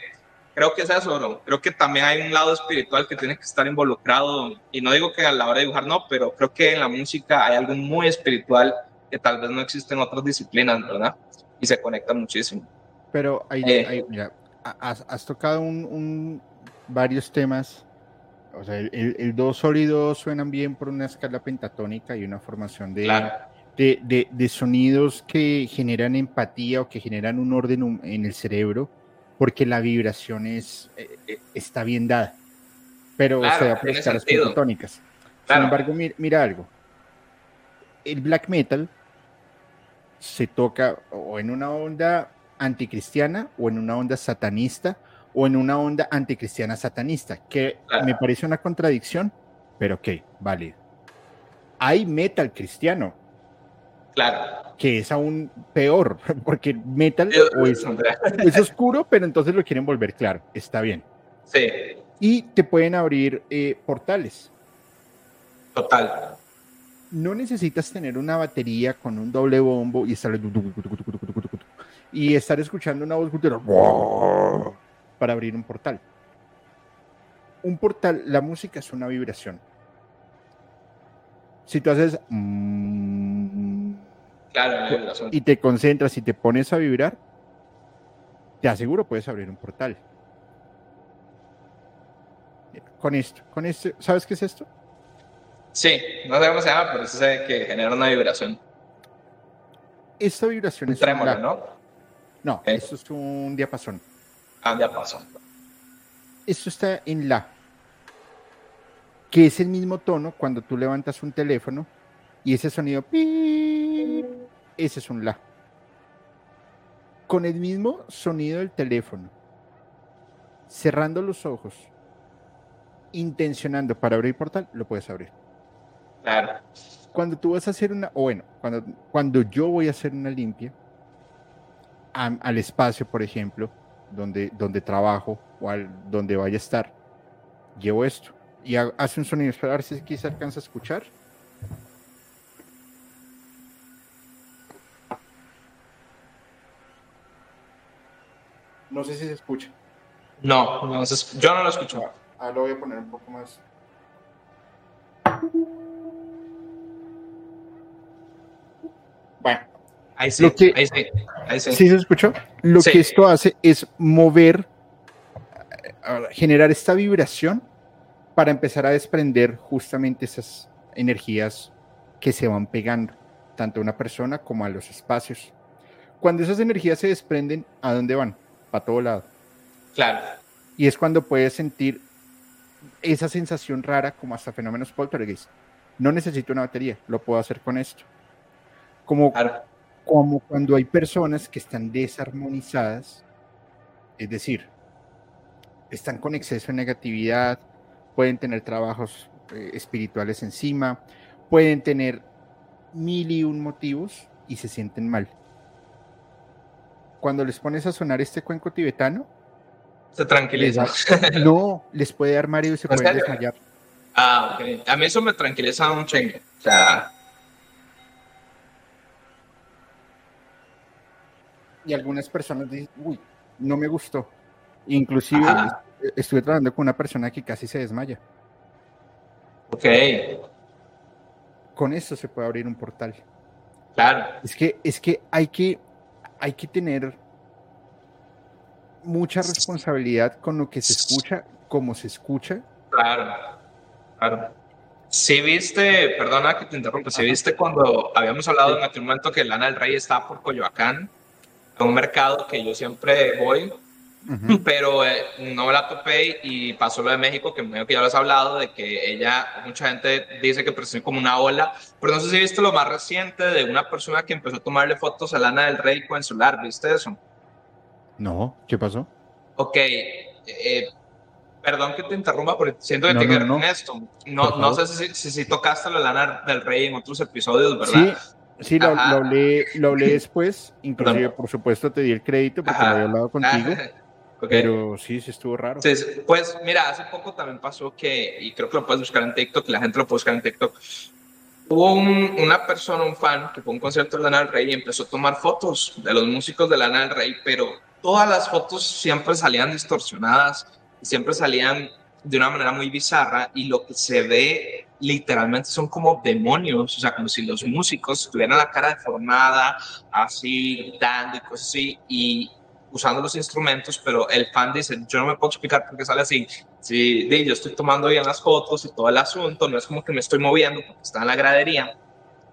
creo que es eso, bro. Creo que también hay un lado espiritual que tiene que estar involucrado. Y no digo que a la hora de dibujar no, pero creo que en la música hay algo muy espiritual que tal vez no existe en otras disciplinas, ¿verdad? Y se conecta muchísimo. Pero hay, eh, hay mira, has, tocado un, varios temas. O sea, el, el, do sólido suenan bien por una escala pentatónica y una formación de, de, de, sonidos que generan empatía o que generan un orden en el cerebro, porque la vibración es, eh, eh, está bien dada. Pero o sea, por escalas pentatónicas. Sin embargo, mira, mira algo. El black metal se toca o en una onda anticristiana o en una onda satanista o en una onda anticristiana satanista, que me parece una contradicción, pero ok, válido. Hay metal cristiano. Claro. Que es aún peor, porque metal es, oscuro, pero entonces lo quieren volver claro. Está bien. Sí. Y te pueden abrir eh, portales. Total. No necesitas tener una batería con un doble bombo y estar y estar escuchando una voz para abrir un portal. Un portal, la música es una vibración. Si tú haces mm, y te concentras y te pones a vibrar, te aseguro puedes abrir un portal. Con esto, con esto, ¿sabes qué es esto? Sí, no sé cómo se llama, pero sé que genera una vibración. Esta vibración es trémolo, ¿no? No, eso es un diapasón. Ah, diapasón. Esto está en la, que es el mismo tono cuando tú levantas un teléfono y ese sonido, ese es un la. Con el mismo sonido del teléfono, cerrando los ojos, intencionando para abrir portal, lo puedes abrir. Claro. Cuando tú vas a hacer una, o bueno, cuando, cuando yo voy a hacer una limpia al espacio, por ejemplo, donde, donde trabajo o al, donde vaya a estar, llevo esto y hace un sonido. Espera a ver si aquí se alcanza a escuchar. No sé si se escucha. No, no yo no lo escucho. Ah, lo voy a poner un poco más. Bueno. Ahí sí, ahí sí, ahí sí. se escuchó? Lo que esto hace es mover, generar esta vibración para empezar a desprender justamente esas energías que se van pegando, tanto a una persona como a los espacios. Cuando esas energías se desprenden, ¿a dónde van? Para todo lado. Claro. Y es cuando puedes sentir esa sensación rara como hasta fenómenos poltergeist. No necesito una batería, lo puedo hacer con esto. Como, como cuando hay personas que están desarmonizadas, es decir, están con exceso de negatividad, pueden tener trabajos eh, espirituales encima, pueden tener mil y un motivos y se sienten mal. Cuando les pones a sonar este cuenco tibetano, se tranquiliza. no, les puede dar mareo y se pueden desmayar. Ah, ok. A mí eso me tranquiliza un chingo. O sea. Y algunas personas dicen, uy, no me gustó. Inclusive estuve trabajando con una persona que casi se desmaya. Ok. Con esto se puede abrir un portal. Claro. Es que, es que hay que, hay que tener mucha responsabilidad con lo que se escucha, como se escucha. Claro, claro. Si viste, perdona que te interrumpa, si viste cuando habíamos hablado en aquel momento que Lana del Rey estaba por Coyoacán, un mercado que yo siempre voy, pero eh, no la topé y pasó lo de México, que medio que ya lo has hablado, de que ella, mucha gente dice que percibe como una ola, pero no sé si viste lo más reciente de una persona que empezó a tomarle fotos a Lana del Rey con el celular, ¿viste eso? No, ¿qué pasó? Ok, eh, perdón que te interrumpa, pero siento que te no, no, esto. No, no sé si, si, tocaste la lana del rey en otros episodios, ¿verdad? Sí, sí lo, hablé, lo hablé después, inclusive por supuesto te di el crédito porque lo había hablado contigo. Pero sí, sí estuvo raro. pues mira, hace poco también pasó que, y creo que lo puedes buscar en TikTok, la gente lo puede buscar en TikTok, hubo una persona, un fan, que fue a un concierto de Lana del Rey y empezó a tomar fotos de los músicos de Lana del Rey, pero todas las fotos siempre salían distorsionadas, siempre salían de una manera muy bizarra y lo que se ve literalmente son como demonios, o sea, como si los músicos tuvieran la cara deformada, así, gritando y cosas así, y usando los instrumentos, pero el fan dice, yo no me puedo explicar por qué sale así. Sí, yo estoy tomando bien las fotos y todo el asunto, no es como que me estoy moviendo porque está en la gradería.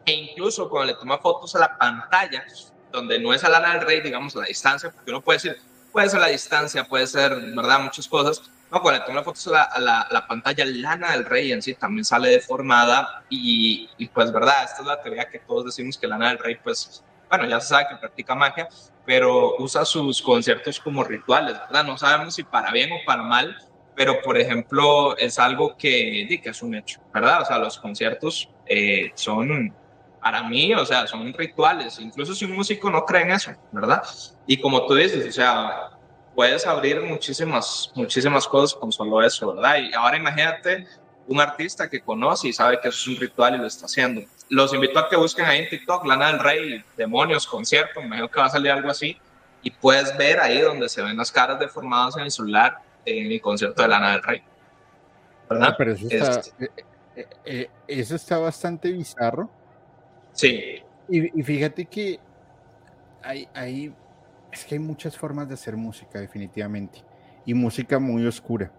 E incluso cuando le toma fotos a la pantalla, donde no es a Lana del Rey, digamos, a la distancia, porque uno puede decir, puede ser la distancia, puede ser, ¿verdad? Muchas cosas. No, cuando le toma fotos a la, la, pantalla, Lana del Rey en sí también sale deformada y, y, pues, ¿verdad? Esta es la teoría que todos decimos que Lana del Rey, pues, bueno, ya se sabe que practica magia, pero usa sus conciertos como rituales, ¿verdad? No sabemos si para bien o para mal, pero por ejemplo es algo que, que es un hecho, ¿verdad? O sea, los conciertos eh, son para mí, o sea, son rituales, incluso si un músico no cree en eso, ¿verdad? Y como tú dices, o sea, puedes abrir muchísimas, muchísimas cosas con solo eso, ¿verdad? Y ahora imagínate un artista que conoce y sabe que eso es un ritual y lo está haciendo. Los invito a que busquen ahí en TikTok Lana del Rey, Demonios, concierto, me imagino que va a salir algo así, y puedes ver ahí donde se ven las caras deformadas en el celular en mi concierto de Lana del Rey. ¿Verdad? Ah, pero eso está, eh, eh, eh, eso está bastante bizarro Sí. Y, fíjate que hay, hay, es que hay muchas formas de hacer música, definitivamente. Y música muy oscura.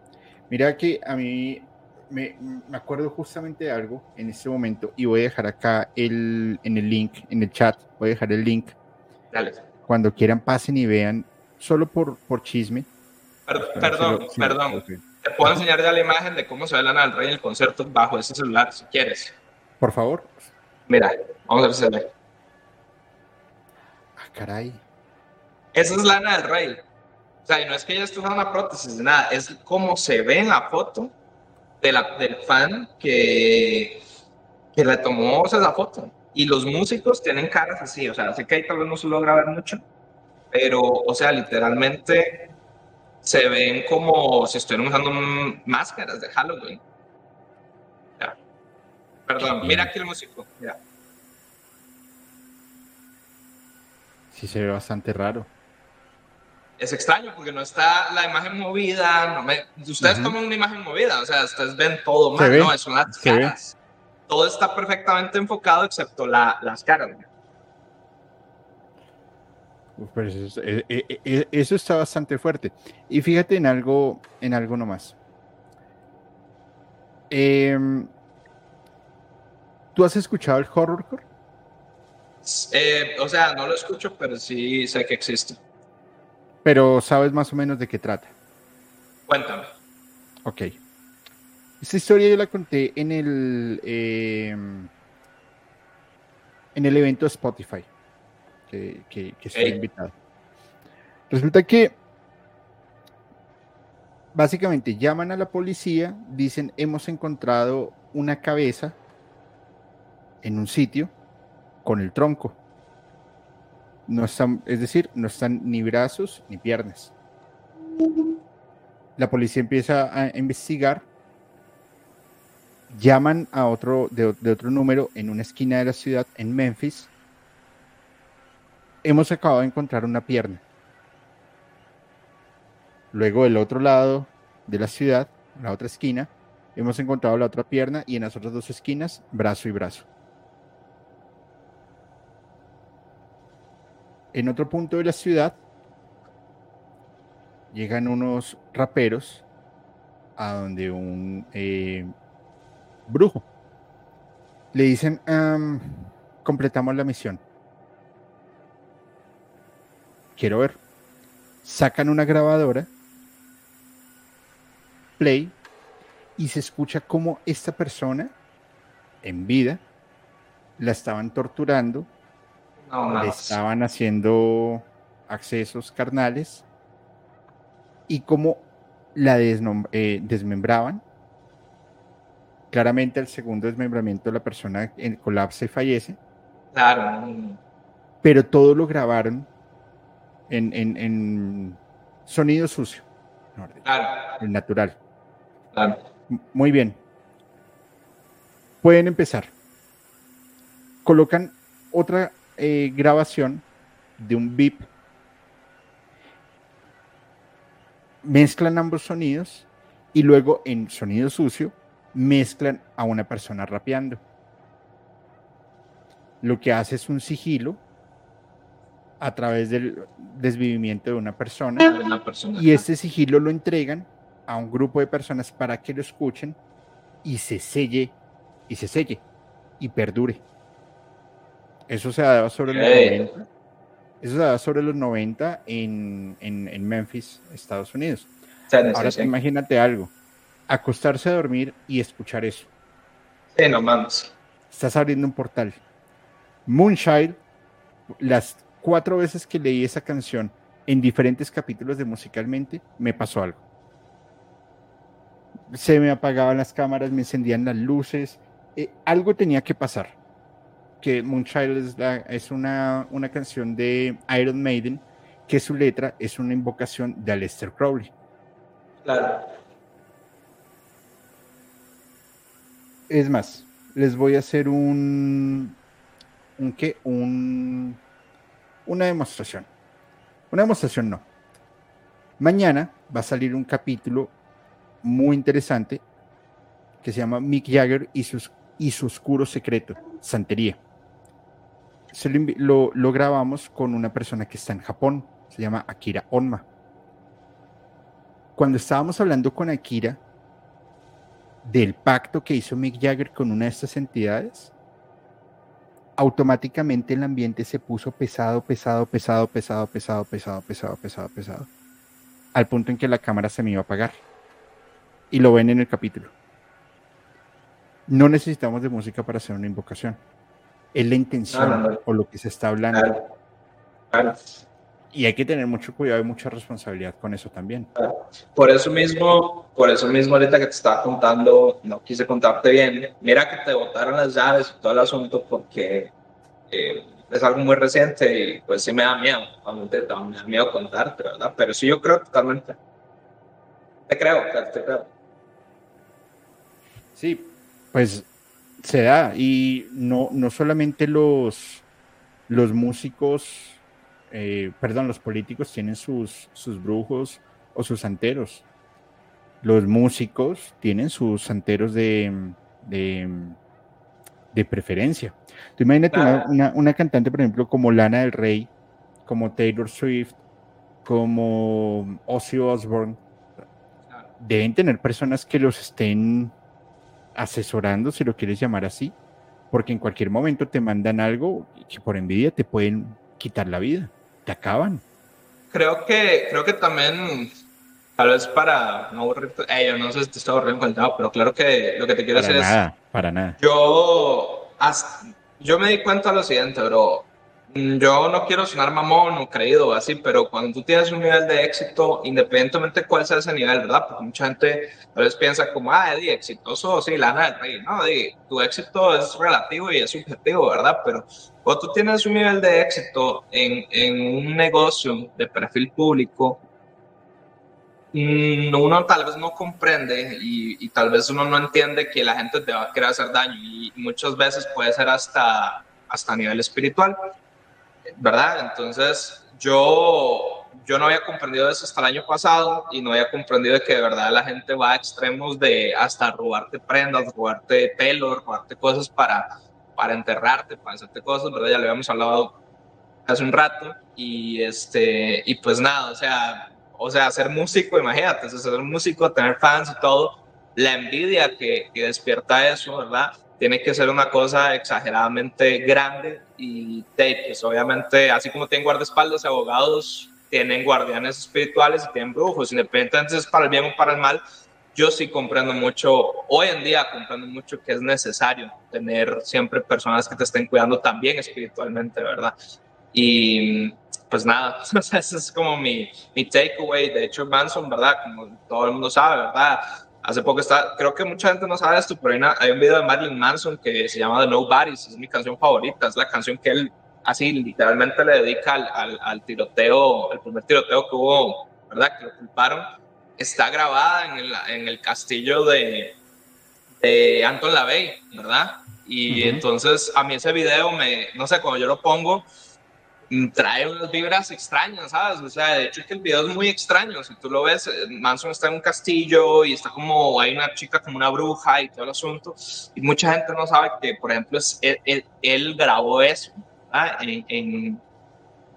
Mira que a mí me, me, acuerdo justamente de algo en este momento y voy a dejar acá el, en el link, en el chat, voy a dejar el link. Dale. Cuando quieran pasen y vean, solo por, por chisme. Perdón, perdón. Te puedo enseñar ya la imagen de cómo se ve Lana del Rey en el concierto bajo ese celular, si quieres. Por favor. Mira, vamos a ver si se ve. Ah, caray. Esa es lana del rey. O sea, y no es que ella esté usando una prótesis, nada, es como se ve en la foto de la, del fan que, que le tomó esa foto. Y los músicos tienen caras así, o sea, sé que ahí tal vez no se logra ver mucho, pero, o sea, literalmente se ven como si estuvieran usando máscaras de Halloween. Ya. Perdón, mira aquí el músico, mira. Sí, se ve bastante raro. Es extraño porque no está la imagen movida. No me, ustedes toman una imagen movida, o sea, ustedes ven todo mal, ¿no? Son las caras. Todo está perfectamente enfocado excepto la, las caras. eso, eh, eh, eh, eso, está bastante fuerte. Y fíjate en algo, en algo nomás. Em, ¿Tú has escuchado el horrorcore? o sea, no lo escucho, pero sí sé que existe. Pero sabes más o menos de qué trata. Cuéntame. Ok. Esta historia yo la conté en el em, en el evento Spotify que, que, estoy invitado. Resulta que básicamente llaman a la policía, dicen hemos encontrado una cabeza en un sitio con el tronco. No están, es decir, no están ni brazos ni piernas. La policía empieza a investigar, llaman a otro de, otro número en una esquina de la ciudad en Memphis. Hemos acabado de encontrar una pierna. Luego del otro lado de la ciudad, la otra esquina, hemos encontrado la otra pierna y en las otras dos esquinas, brazo y brazo. En otro punto de la ciudad llegan unos raperos a donde un eh, brujo. Le dicen, completamos la misión. Quiero ver. Sacan una grabadora, play, y se escucha como esta persona, en vida, la estaban torturando le estaban haciendo accesos carnales y como la eh, desmembraban. Claramente el segundo desmembramiento la persona colapsa y fallece. Claro. Pero todo lo grabaron en, sonido sucio. Claro. El natural. Claro. Muy bien. Pueden empezar. Colocan otra eh, grabación de un beep. Mezclan ambos sonidos y luego en sonido sucio mezclan a una persona rapeando. Lo que hace es un sigilo a través del desvivimiento de una persona, y este sigilo lo entregan a un grupo de personas para que lo escuchen y se selle y se selle y perdure. Eso se daba sobre los 90. Eso se daba sobre los 90 en, en, Memphis, Estados Unidos. Ahora imagínate algo. Acostarse a dormir y escuchar eso. Sí, no mames. Estás abriendo un portal. Moonchild, las cuatro veces que leí esa canción en diferentes capítulos de musicalmente, me pasó algo. Se me apagaban las cámaras, me encendían las luces, eh, algo tenía que pasar que Moonchild es, es una, una, canción de Iron Maiden, que su letra es una invocación de Aleister Crowley. Claro. Es más, les voy a hacer un, un qué, un, una demostración. Una demostración no. Mañana va a salir un capítulo muy interesante que se llama Mick Jagger y, sus, y su oscuro secreto, Santería lo, lo, grabamos con una persona que está en Japón, se llama Akira Onma. Cuando estábamos hablando con Akira del pacto que hizo Mick Jagger con una de estas entidades, automáticamente el ambiente se puso pesado, pesado, pesado, pesado, pesado, pesado, pesado, pesado, pesado, al punto en que la cámara se me iba a apagar. Y lo ven en el capítulo. No necesitamos de música para hacer una invocación es la intención o lo que se está hablando. y hay que tener mucho cuidado y mucha responsabilidad con eso también. Por eso mismo, por eso mismo ahorita que te estaba contando, no quise contarte bien. Mira que te botaron las llaves y todo el asunto porque eh, es algo muy reciente y pues sí me da miedo, obviamente me da miedo contarte, ¿verdad? Pero sí yo creo totalmente. Te creo, te creo. Sí, pues se da y no, no solamente los, los músicos eh, perdón, los políticos tienen sus, sus brujos o sus santeros. Los músicos tienen sus santeros de, de, preferencia. Tú imagínate una, una, cantante, por ejemplo, como Lana del Rey, como Taylor Swift, como Ozzy Osbourne. Deben tener personas que los estén asesorando, si lo quieres llamar así, porque en cualquier momento te mandan algo que por envidia te pueden quitar la vida te acaban. Creo que, creo que también, tal vez para no aburrirte, eh, yo no sé si te estoy aburriendo con el tema, pero claro que lo que te quiero para decir nada, Para nada, Yo, yo me di cuenta de lo siguiente, bro. Yo no quiero sonar mamón o creído así, pero cuando tú tienes un nivel de éxito, independientemente de cuál sea ese nivel, ¿verdad? Porque mucha gente a veces piensa como, ah, Eddie, exitoso, sí, lana del rey. No, Eddie, tu éxito es relativo y es subjetivo, ¿verdad? Pero cuando tú tienes un nivel de éxito en, en un negocio de perfil público, mm, uno tal vez no comprende y, y, tal vez uno no entiende que la gente te va a querer hacer daño y muchas veces puede ser hasta, hasta a nivel espiritual. ¿Verdad? Entonces, yo, yo no había comprendido eso hasta el año pasado y no había comprendido que de verdad la gente va a extremos de hasta robarte prendas, robarte pelo, robarte cosas para, para enterrarte, para hacerte cosas, ¿verdad? Ya lo habíamos hablado hace un rato y, este, y pues nada, o sea, o sea, ser músico, imagínate, ser músico, tener fans y todo, la envidia que, que despierta eso, ¿verdad? Tiene que ser una cosa exageradamente grande y pues obviamente, así como tienen guardaespaldas y abogados, tienen guardianes espirituales y tienen brujos, independientemente si para el bien o para el mal, yo sí comprendo mucho, hoy en día comprendo mucho que es necesario tener siempre personas que te estén cuidando también espiritualmente, ¿verdad? Y pues nada, ese es como mi, mi takeaway. De hecho, Manson, ¿verdad? Como todo el mundo sabe, ¿verdad? Hace poco está, creo que mucha gente no sabe esto, pero hay, un video de Marilyn Manson que se llama The Nobodies, es mi canción favorita, es la canción que él así literalmente le dedica al, al, tiroteo, el primer tiroteo que hubo, ¿verdad? Que lo culparon. Está grabada en el, en el castillo de, de Anton LaVey, ¿verdad? Y entonces a mí ese video me, no sé, cuando yo lo pongo, trae unas vibras extrañas, ¿sabes? O sea, de hecho es que el video es muy extraño. Si tú lo ves, eh, Manson está en un castillo y está como, hay una chica como una bruja y todo el asunto. Y mucha gente no sabe que, por ejemplo, es, él, grabó eso en, en,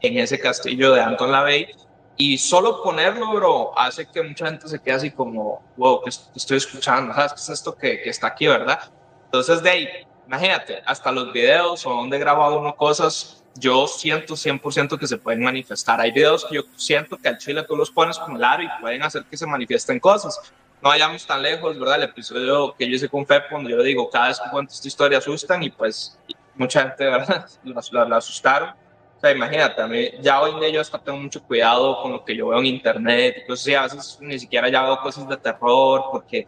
en, ese castillo de Anton LaVey. Y solo ponerlo, bro, hace que mucha gente se quede así como, wow, ¿qué estoy escuchando? ¿Sabes qué es esto que, que está aquí, verdad? Entonces, de ahí, imagínate, hasta los videos o donde grabado uno cosas yo siento 100% que se pueden manifestar. Hay videos que yo siento que al chile tú los pones como el aro y pueden hacer que se manifiesten cosas. No vayamos tan lejos, ¿verdad? El episodio que yo hice con Fep, cuando yo digo, cada vez que cuento esta historia asustan y pues mucha gente, ¿verdad? La, asustaron. O sea, imagínate, a mí, ya hoy en día yo hasta tengo mucho cuidado con lo que yo veo en internet cosas así. A veces ni siquiera ya veo cosas de terror porque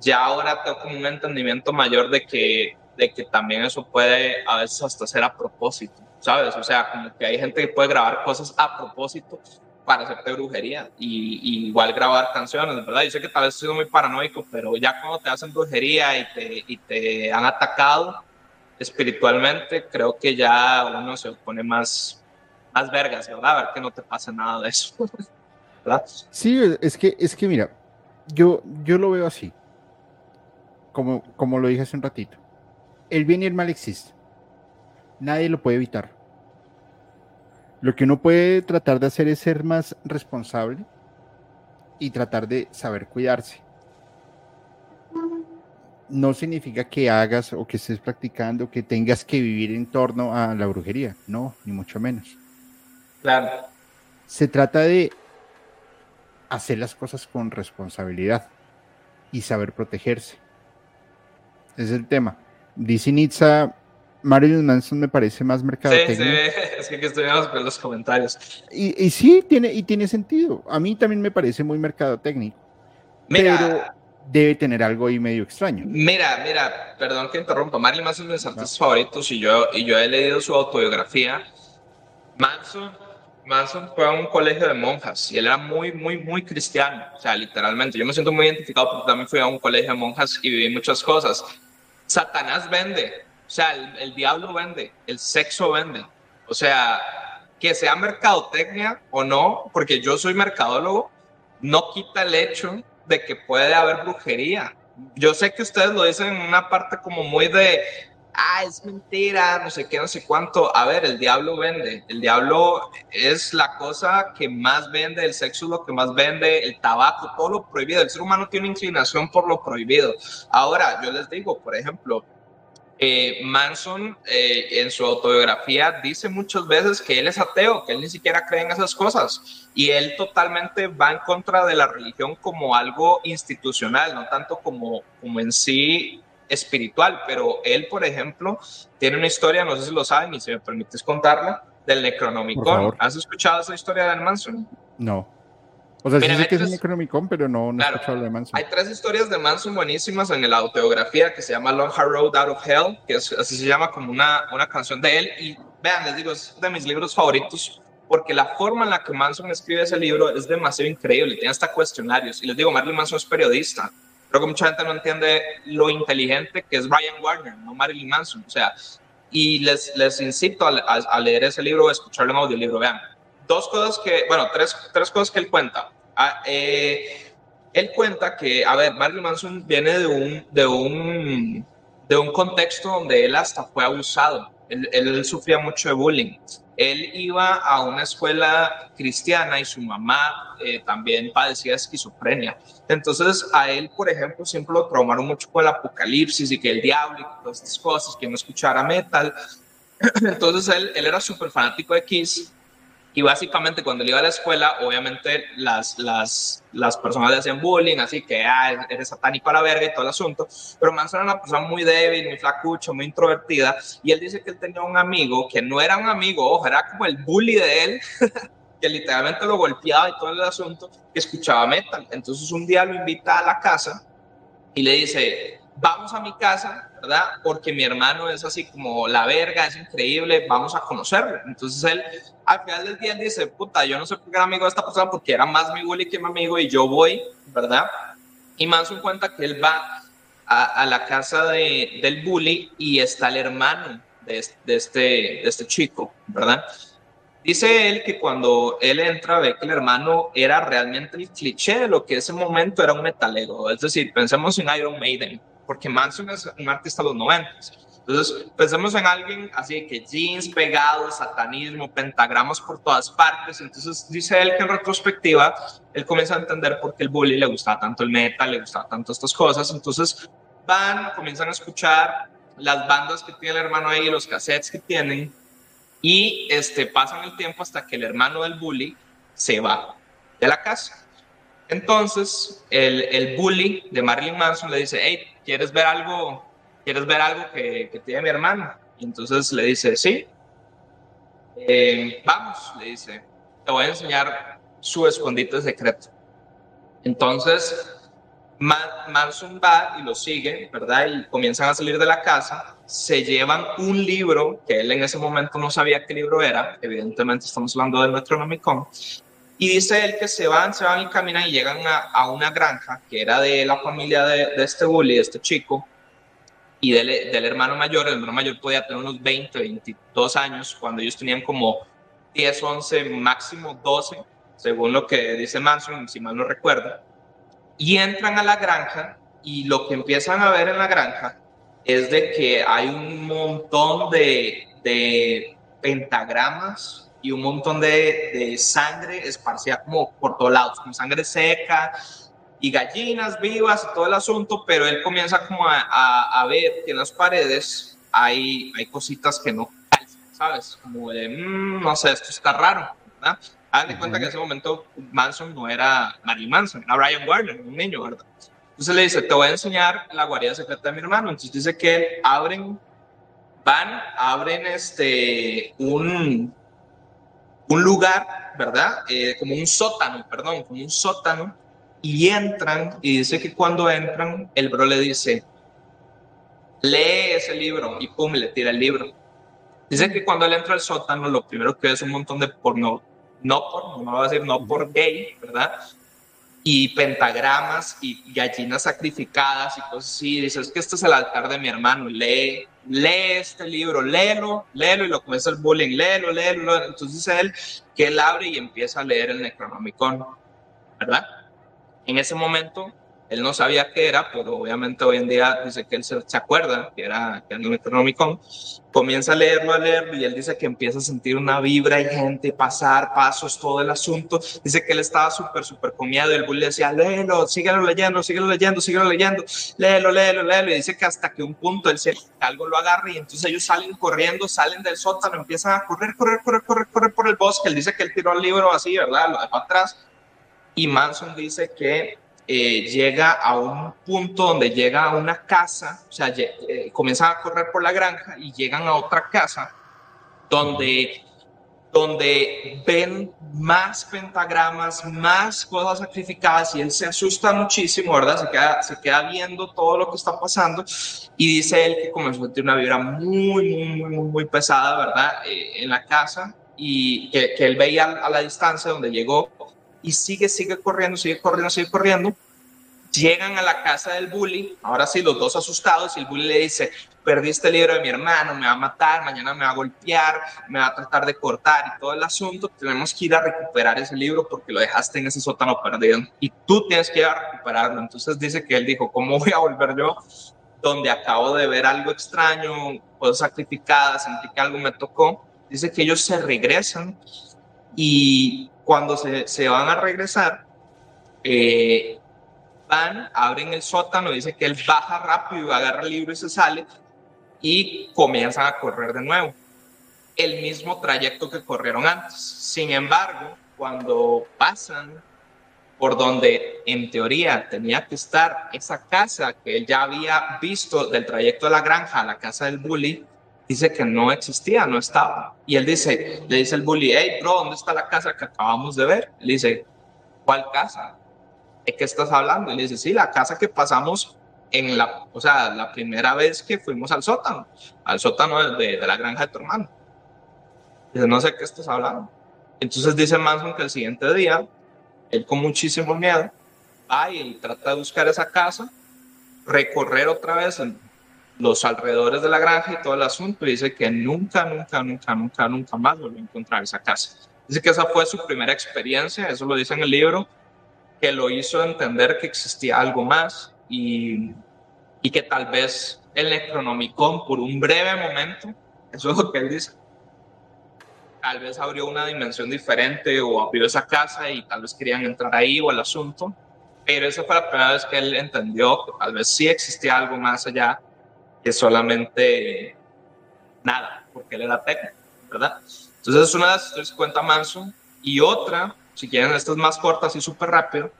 ya ahora tengo como un entendimiento mayor de que, de que también eso puede a veces hasta ser a propósito. ¿Sabes? O sea, como que hay gente que puede grabar cosas a propósito para hacerte brujería y, igual grabar canciones, ¿verdad? Yo sé que tal vez he sido muy paranoico, pero ya cuando te hacen brujería y te, y te han atacado espiritualmente, creo que ya uno se pone más, más vergas, ¿verdad? A ver que no te pase nada de eso, ¿verdad? Sí, es que, es que mira, yo, yo lo veo así, como, como lo dije hace un ratito. El bien y el mal existen nadie lo puede evitar. Lo que uno puede tratar de hacer es ser más responsable y tratar de saber cuidarse. No significa que hagas o que estés practicando, que tengas que vivir en torno a la brujería, no, ni mucho menos. Claro. Se trata de hacer las cosas con responsabilidad y saber protegerse. Ese es el tema. Dice Nitza Marilyn Manson me parece más mercado Sí, sí, es que estoy viendo los comentarios. Y, y, sí, tiene, y tiene sentido. A mí también me parece muy mercadotécnico. Mira, pero debe tener algo ahí medio extraño. Mira, mira, perdón que interrumpa. Marilyn Manson es uno de mis artistas favoritos y yo, y yo he leído su autobiografía. Manson, Manson fue a un colegio de monjas y él era muy, muy, muy cristiano. O sea, literalmente. Yo me siento muy identificado porque también fui a un colegio de monjas y viví muchas cosas. Satanás vende. O sea, el, diablo vende. El sexo vende. O sea, que sea mercadotecnia o no, porque yo soy mercadólogo, no quita el hecho de que puede haber brujería. Yo sé que ustedes lo dicen en una parte como muy de, ah, es mentira, no sé qué, no sé cuánto. A ver, el diablo vende. El diablo es la cosa que más vende, el sexo es lo que más vende, el tabaco, todo lo prohibido. El ser humano tiene inclinación por lo prohibido. Ahora, yo les digo, por ejemplo, eh, Manson eh, en su autobiografía dice muchas veces que él es ateo, que él ni siquiera cree en esas cosas y él totalmente va en contra de la religión como algo institucional, no tanto como, como en sí espiritual, pero él, por ejemplo, tiene una historia, no sé si lo saben y si me permites contarla, del Necronomicon. ¿Has escuchado esa historia de Manson? No. O sea, sí sé que es un Necronomicon, pero no, no he escuchado de Manson. Hay tres historias de Manson buenísimas en la autobiografía que se llama Long Hard Road Out of Hell, que es, así se llama como una, una canción de él. Y vean, les digo, es de mis libros favoritos porque la forma en la que Manson escribe ese libro es demasiado increíble. Tiene hasta cuestionarios. Y les digo, Marilyn Manson es periodista. Creo que mucha gente no entiende lo inteligente que es Brian Warner, no Marilyn Manson. O sea, y les, les incito a, a leer ese libro o escucharlo en audiolibro. Vean, dos cosas que, bueno, tres, tres cosas que él cuenta. Ah, eh, él cuenta que, a ver, Marilyn Manson viene de un, de un, de un contexto donde él hasta fue abusado. Él, él, sufría mucho de bullying. Él iba a una escuela cristiana y su mamá eh, también padecía de esquizofrenia. Entonces a él, por ejemplo, siempre lo traumaron mucho con el apocalipsis y que el diablo y todas estas cosas, que no escuchara metal. Entonces él, él era súper fanático de Kiss y básicamente cuando él iba a la escuela, obviamente las, las, las personas le hacían bullying, así que ah, eres satánico a la verga y todo el asunto. Pero Manson era una persona muy débil, muy flacucho, muy introvertida. Y él dice que él tenía un amigo que no era un amigo, ojo, era como el bully de él, que literalmente lo golpeaba y todo el asunto, que escuchaba metal. Entonces un día lo invita a la casa y le dice, vamos a mi casa, ¿verdad? Porque mi hermano es así como la verga, es increíble, vamos a conocerlo. Entonces él, al final del día, dice, puta, yo no sé por qué era amigo de esta persona, porque era más mi bully que mi amigo y yo voy, ¿verdad? Y Manson cuenta que él va a, a la casa de, del bully y está el hermano de, de, este, de este chico, ¿verdad? Dice él que cuando él entra ve que el hermano era realmente el cliché de lo que ese momento era un metalero. Es decir, pensemos en Iron Maiden, porque Manson es un artista de los 90. Entonces, pensemos en alguien así que jeans pegados, satanismo, pentagramas por todas partes. Entonces, dice él que en retrospectiva, él comienza a entender por qué el bully le gustaba tanto el metal, le gustaba tanto estas cosas. Entonces, van, comienzan a escuchar las bandas que tiene el hermano ahí, los cassettes que tienen, y este, pasan el tiempo hasta que el hermano del bully se va de la casa. Entonces, el, el bully de Marilyn Manson le dice, hey, ¿quieres ver algo? ¿Quieres ver algo que, tiene mi hermana? Y entonces le dice, sí. Eh, vamos, le dice, te voy a enseñar su escondite secreto. Entonces, Manson va y lo sigue, ¿verdad? Y comienzan a salir de la casa, se llevan un libro, que él en ese momento no sabía qué libro era, evidentemente estamos hablando del Metronomicon, y dice él que se van, se van y caminan y llegan a, a una granja que era de la familia de, de este bully, de este chico, y del, del, hermano mayor. El hermano mayor podía tener unos 20, 22 años, cuando ellos tenían como 10, 11, máximo 12, según lo que dice Manson, si mal no recuerdo. Y entran a la granja y lo que empiezan a ver en la granja es de que hay un montón de, de pentagramas y un montón de, de, sangre esparcida como por todos lados, como sangre seca y gallinas vivas y todo el asunto, pero él comienza como a, a, a ver que en las paredes hay, hay cositas que no ¿sabes? Como de, mmm, no sé, esto está raro, ¿verdad? Hagan de cuenta que en ese momento Manson no era Marilyn Manson, era Brian Warner, un niño, ¿verdad? Entonces le dice, te voy a enseñar la guarida secreta de mi hermano. Entonces dice que abren van, abren este, un, un lugar, ¿verdad? Eh, como un sótano, perdón, como un sótano, y entran, y dice que cuando entran, el bro le dice, lee ese libro, y pum, le tira el libro. Dice que cuando él entra al sótano, lo primero que ve es un montón de porno, no por, no va a decir no por gay, ¿verdad? y pentagramas y gallinas sacrificadas y cosas así. Dice, es que este es el altar de mi hermano, lee, lee este libro, léelo, léelo y lo comienza el bullying, léelo, léelo. Entonces él, que él abre y empieza a leer el Necronomicon, ¿verdad? En ese momento él no sabía qué era, pero obviamente hoy en día dice que él se, acuerda que era, que era el Necronomicon. Comienza a leerlo, a leerlo, y él dice que empieza a sentir una vibra y gente, pasar, pasos, todo el asunto. Dice que él estaba súper, súper y el bull le decía, léelo, síguelo leyendo, síguelo leyendo, síguelo leyendo, léelo, léelo, léelo. Y dice que hasta que un punto él se, algo lo agarra, y entonces ellos salen corriendo, salen del sótano, empiezan a correr, correr, correr, correr, correr por el bosque. Él dice que él tiró el libro así, ¿verdad? Lo dejó atrás. Y Manson dice que eh, llega a un punto donde llega a una casa, o sea, eh, comienzan a correr por la granja y llegan a otra casa donde, donde ven más pentagramas, más cosas sacrificadas y él se asusta muchísimo, ¿verdad? Se queda, se queda viendo todo lo que está pasando y dice él que comenzó a sentir una vibra muy, muy, muy, muy pesada, ¿verdad? Eh, en la casa y que, que él veía a la distancia donde llegó y sigue, sigue corriendo, sigue corriendo, sigue corriendo. Llegan a la casa del bully, ahora sí, los dos asustados, y el bully le dice, perdiste el libro de mi hermano, me va a matar, mañana me va a golpear, me va a tratar de cortar y todo el asunto, tenemos que ir a recuperar ese libro porque lo dejaste en ese sótano perdido y tú tienes que ir a recuperarlo. Entonces dice que él dijo, ¿cómo voy a volver yo? Donde acabo de ver algo extraño, cosas sacrificadas, sentí que algo me tocó. Dice que ellos se regresan y cuando se, se van a regresar, eh, van, abren el sótano, dice que él baja rápido, agarra el libro y se sale y comienzan a correr de nuevo. El mismo trayecto que corrieron antes. Sin embargo, cuando pasan por donde en teoría tenía que estar esa casa que él ya había visto del trayecto de la granja a la casa del bully, dice que no existía, no estaba. Y él dice, le dice el bully, hey, bro, ¿dónde está la casa que acabamos de ver? Él dice, ¿cuál casa? ¿De qué estás hablando? Le dice, sí, la casa que pasamos en la, o sea, la primera vez que fuimos al sótano, al sótano de, de la granja de tu hermano. Dice, no sé qué estás hablando. Entonces dice Manson que el siguiente día, él con muchísimo miedo, va y trata de buscar esa casa, recorrer otra vez en los alrededores de la granja y todo el asunto, y dice que nunca, nunca, nunca, nunca, nunca más volvió a encontrar esa casa. Dice que esa fue su primera experiencia, eso lo dice en el libro, que lo hizo entender que existía algo más y, y que tal vez el Necronomicon por un breve momento, eso es lo que él dice, tal vez abrió una dimensión diferente o abrió esa casa y tal vez querían entrar ahí o el asunto, pero esa fue la primera vez que él entendió que tal vez sí existía algo más allá que solamente nada, porque él era técnico, ¿verdad? Entonces es una de las historias que cuenta Manson. Y otra, si quieren, estas más cortas y súper rápido,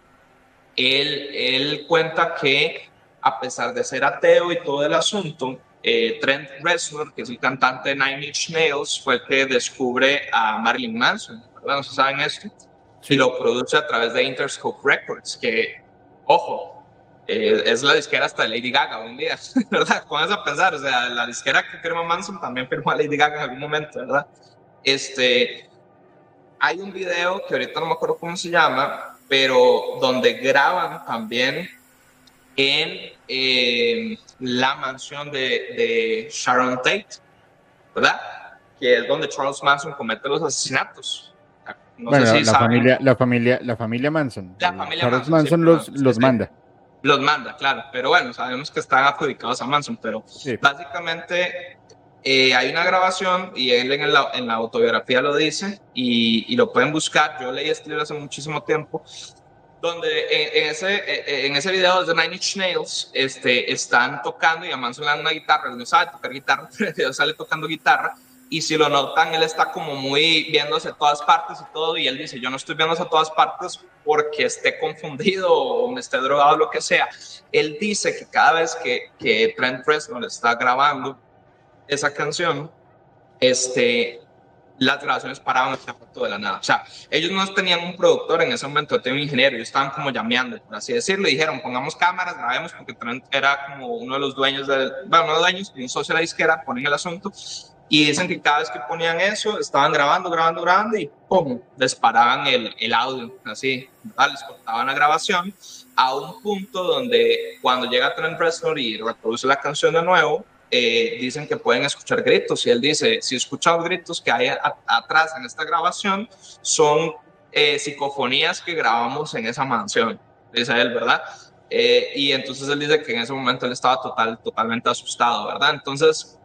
él, él cuenta que a pesar de ser ateo y todo el asunto, eh, Trent Reznor, que es el cantante de Nine Inch Nails, fue el que descubre a Marilyn Manson, ¿verdad? No se saben esto. Y lo produce a través de Interscope Records, que, ojo, eh, es la disquera hasta Lady Gaga hoy en día, ¿verdad? Comienza a pensar, o sea, la disquera que firma Manson también firmó a Lady Gaga en algún momento, ¿verdad? Este, hay un video que ahorita no me acuerdo cómo se llama, pero donde graban también en eh, la mansión de, de, Sharon Tate, ¿verdad? Que es donde Charles Manson comete los asesinatos. No bueno, sé si la, familia, la, familia, la familia Manson. La familia Charles Manson, los, los manda. Los manda, claro, pero bueno, sabemos que están adjudicados a Manson, pero básicamente eh, hay una grabación y él en, en la autobiografía lo dice y, y, lo pueden buscar. Yo leí este libro hace muchísimo tiempo, donde en, ese, en ese video de Nine Inch Nails este, están tocando y a Manson le dan una guitarra, él no sabe tocar guitarra, pero sale tocando guitarra y si lo notan, él está como muy viéndose a todas partes y todo, y él dice, yo no estoy viéndose a todas partes porque esté confundido o me esté drogado lo que sea. Él dice que cada vez que, que Trent Reznor está grabando esa canción, este, las grabaciones paraban de la nada. O sea, ellos no tenían un productor en ese momento, tenían un ingeniero, ellos estaban como llameando, por así decirlo, y dijeron, pongamos cámaras, grabemos, porque era como uno de los dueños, del, bueno, no dueños, un socio de la disquera, ponen el asunto, y dicen que cada vez que ponían eso, estaban grabando, grabando, grabando, y ¡pum! les paraban el, el audio, así, les cortaban la grabación, a un punto donde cuando llega Trent Reznor y reproduce la canción de nuevo, eh, dicen que pueden escuchar gritos. Y él dice, si escuchan los gritos que hay atrás en esta grabación, son eh, psicofonías que grabamos en esa mansión, dice él, ¿verdad? Eh, y entonces él dice que en ese momento él estaba total, totalmente asustado, ¿verdad? Entonces,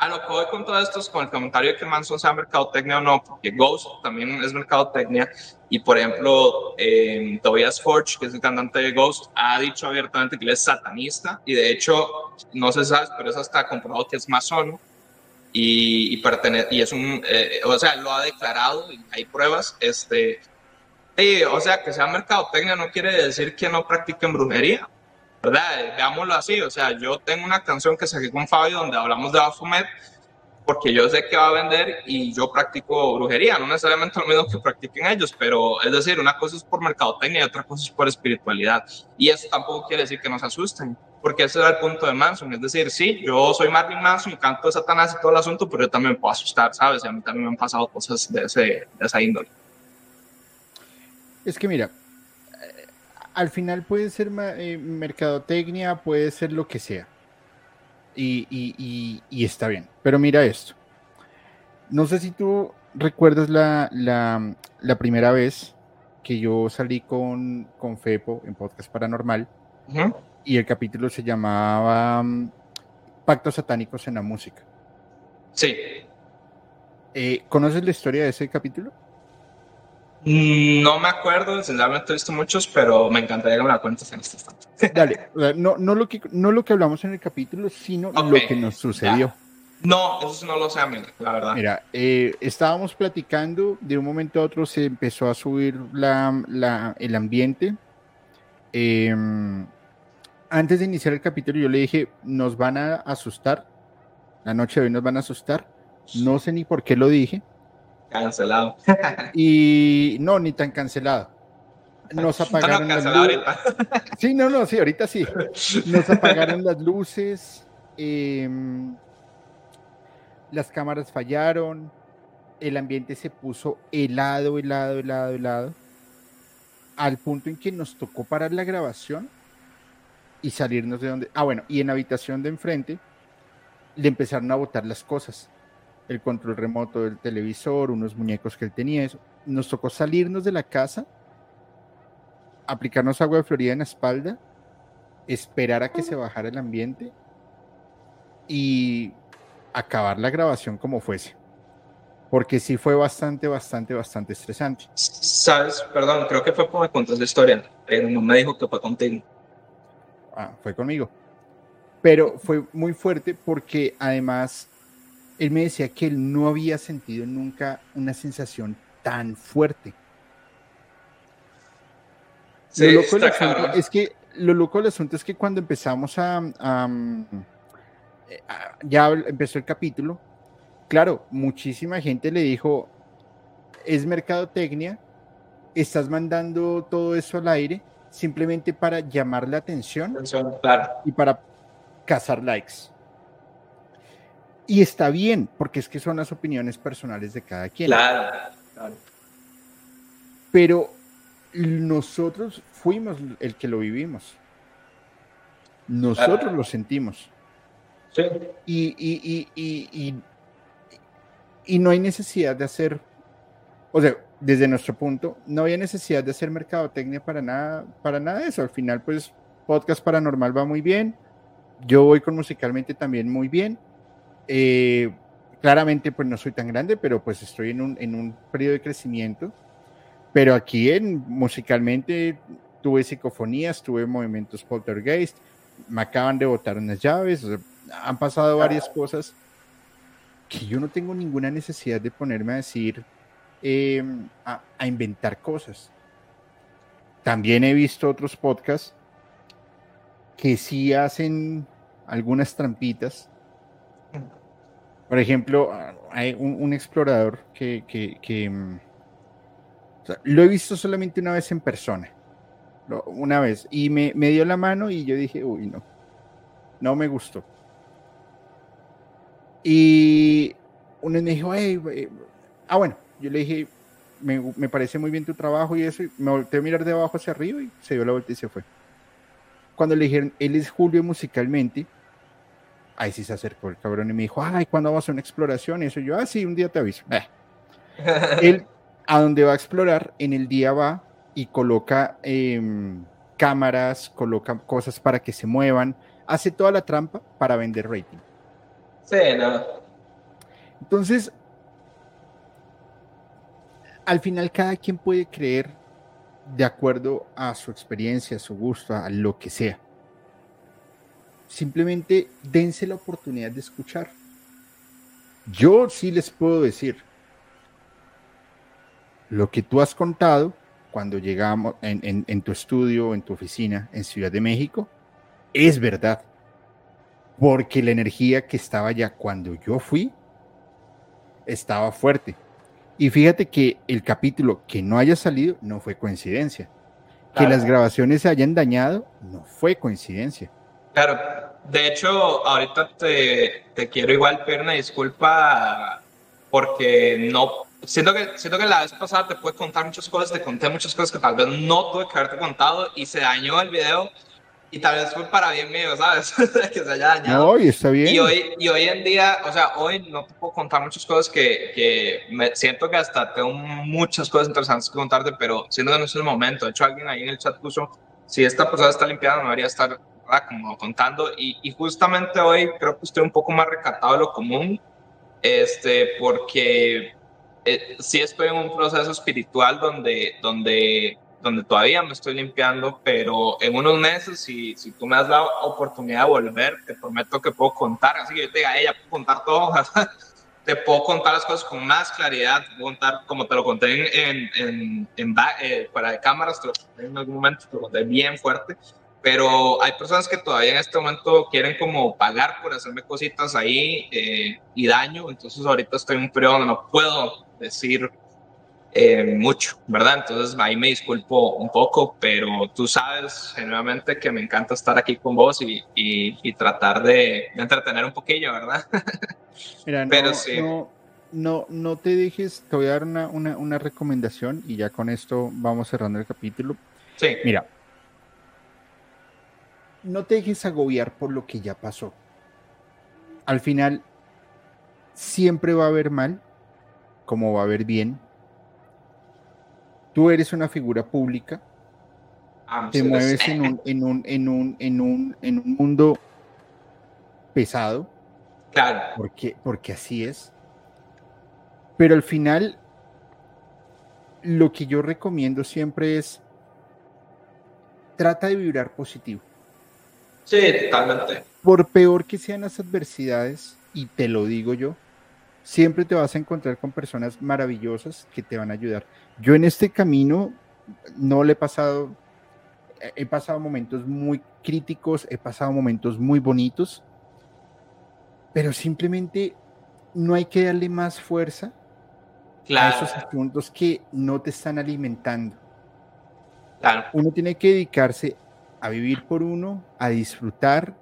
a lo que voy con todo esto es con el comentario de que Manson sea mercadotecnia o no, porque Ghost también es mercadotecnia. Y por ejemplo, eh, Tobias Forge, que es el cantante de Ghost, ha dicho abiertamente que él es satanista. Y de hecho, no se sabe, pero eso está comprobado que es masón. Y, y, y es un, eh, o sea, lo ha declarado y hay pruebas. Este, y, o sea, que sea mercadotecnia no quiere decir que no practiquen brujería. ¿Verdad? Veámoslo así, o sea, yo tengo una canción que saqué con Fabio donde hablamos de Bafumet porque yo sé que va a vender y yo practico brujería, no necesariamente lo mismo que practiquen ellos, pero es decir, una cosa es por mercadotecnia y otra cosa es por espiritualidad. Y eso tampoco quiere decir que nos asusten, porque ese era el punto de Manson, es decir, sí, yo soy Marvin Manson, canto de Satanás y todo el asunto, pero yo también puedo asustar, ¿sabes? Y a mí también me han pasado cosas de, ese, de esa índole. Es que mira, al final puede ser eh, mercadotecnia, puede ser lo que sea. Y, está bien. Pero mira esto. No sé si tú recuerdas la, primera vez que yo salí con, con Fepo en Podcast Paranormal y el capítulo se llamaba mm, Pactos Satánicos en la Música. Sí. Eh, ¿Conoces la historia de ese capítulo? Mm, no me acuerdo, sinceramente he visto muchos, pero me encantaría que me la cuentes en este instante. Dale, no, no, lo que, no lo que hablamos en el capítulo, sino lo que nos sucedió. No, eso no lo sé, la verdad. Mira, eh, estábamos platicando, de un momento a otro se empezó a subir la, la, el ambiente. Em, antes de iniciar el capítulo, yo le dije, nos van a asustar, la noche de hoy nos van a asustar. No sé ni por qué lo dije Cancelado. y no, ni tan cancelado. Nos apagaron las luces. Sí, no, no, sí, ahorita sí. Nos apagaron las luces. Em, las cámaras fallaron. El ambiente se puso helado, helado, helado, helado. Al punto en que nos tocó parar la grabación y salirnos de donde. Ah, bueno, y en la habitación de enfrente le empezaron a botar las cosas el control remoto del televisor, unos muñecos que él tenía, eso. Nos tocó salirnos de la casa, aplicarnos agua de Florida en la espalda, esperar a que se bajara el ambiente y acabar la grabación como fuese. Porque sí fue bastante, bastante, bastante estresante. Sabes, perdón, creo que fue como me contaste la historia, pero no me dijo que fue contigo. Ah, fue conmigo. Pero fue muy fuerte porque además él me decía que él no había sentido nunca una sensación tan fuerte. lo loco del asunto es que lo loco del asunto es que cuando empezamos a, ya empezó el capítulo, claro, muchísima gente le dijo es mercadotecnia, estás mandando todo eso al aire simplemente para llamar la atención, y para cazar likes. Y está bien, porque es que son las opiniones personales de cada quien. Claro, claro. Pero nosotros fuimos el que lo vivimos. Nosotros lo sentimos. Sí. Y, y, y, y, no hay necesidad de hacer, o sea, desde nuestro punto, no había necesidad de hacer mercadotecnia para nada, para nada de eso. Al final, pues, podcast paranormal va muy bien. Yo voy con musicalmente también muy bien eh, claramente, pues no soy tan grande, pero pues estoy en un, en un periodo de crecimiento. Pero aquí en, musicalmente tuve psicofonías, tuve movimientos poltergeist, me acaban de botar unas llaves, han pasado varias cosas que yo no tengo ninguna necesidad de ponerme a decir, em, a, a, inventar cosas. También he visto otros podcasts que sí hacen algunas trampitas Por ejemplo, hay un, explorador que, mm, lo he visto solamente una vez en persona, una vez, y me, dio la mano y yo dije, uy, no, no me gustó. Y uno me dijo, hey, ah, bueno, yo le dije, me, me, parece muy bien tu trabajo y eso, y me volteé a mirar de abajo hacia arriba y se dio la vuelta y se fue. Cuando le dijeron, él es Julio musicalmente, ahí sí se acercó el cabrón y me dijo, ay, ¿cuándo vamos a una exploración? Y eso yo, ah, sí, un día te aviso. Eh. él, a donde va a explorar, en el día va y coloca em, cámaras, coloca cosas para que se muevan, hace toda la trampa para vender rating. Sí, no. Entonces, al final cada quien puede creer de acuerdo a su experiencia, a su gusto, a lo que sea. Simplemente dense la oportunidad de escuchar. Yo sí les puedo decir, lo que tú has contado cuando llegamos en, en tu estudio, en tu oficina en Ciudad de México, es verdad. Porque la energía que estaba allá cuando yo fui estaba fuerte y fíjate que el capítulo que no haya salido no fue coincidencia. Que las grabaciones se hayan dañado no fue coincidencia. Claro, de hecho, ahorita te, te quiero igual pedir una disculpa porque no. Siento que, siento que la vez pasada te pude contar muchas cosas, te conté muchas cosas que tal vez no tuve que haberte contado y se dañó el video y tal vez fue para bien mío, ¿sabes? que se haya dañado. No, y está bien. Y hoy, y hoy en día, o sea, hoy no te puedo contar muchas cosas que, que me siento que hasta tengo muchas cosas interesantes que contarte, pero siento que no es el momento. De hecho, alguien ahí en el chat puso, si esta persona está limpiada, no debería estar como contando. Y, y, justamente hoy creo que estoy un poco más recatado de lo común, este, porque eh, sí estoy en un proceso espiritual donde, donde donde todavía me estoy limpiando, pero en unos meses, si, si tú me das la oportunidad de volver, te prometo que puedo contar, así que yo te diga, ella puedo contar todo, te puedo contar las cosas con más claridad, puedo contar como te lo conté en, en, en, eh, para de cámaras, te lo conté en algún momento, te lo conté bien fuerte, pero hay personas que todavía en este momento quieren como pagar por hacerme cositas ahí eh, y daño, entonces ahorita estoy en un periodo donde no puedo decir eh, mucho, ¿verdad? Entonces ahí me disculpo un poco, pero tú sabes genuinamente que me encanta estar aquí con vos y, y, tratar de, entretener un poquillo, ¿verdad? Mira, no, pero sí. no, no, te dejes, te voy a dar una, una, una recomendación y ya con esto vamos cerrando el capítulo. Sí. Mira, no te dejes agobiar por lo que ya pasó. Al final, siempre va a haber mal, como va a haber bien, tú eres una figura pública, te mueves en un, en un, en un, en un, en un mundo pesado. Claro. Porque, porque así es. Pero al final, lo que yo recomiendo siempre es trata de vibrar positivo. Sí, totalmente. Por peor que sean las adversidades, y te lo digo yo, siempre te vas a encontrar con personas maravillosas que te van a ayudar. Yo en este camino no le he pasado, he pasado momentos muy críticos, he pasado momentos muy bonitos, pero simplemente no hay que darle más fuerza a esos asuntos que no te están alimentando. Uno tiene que dedicarse a vivir por uno, a disfrutar,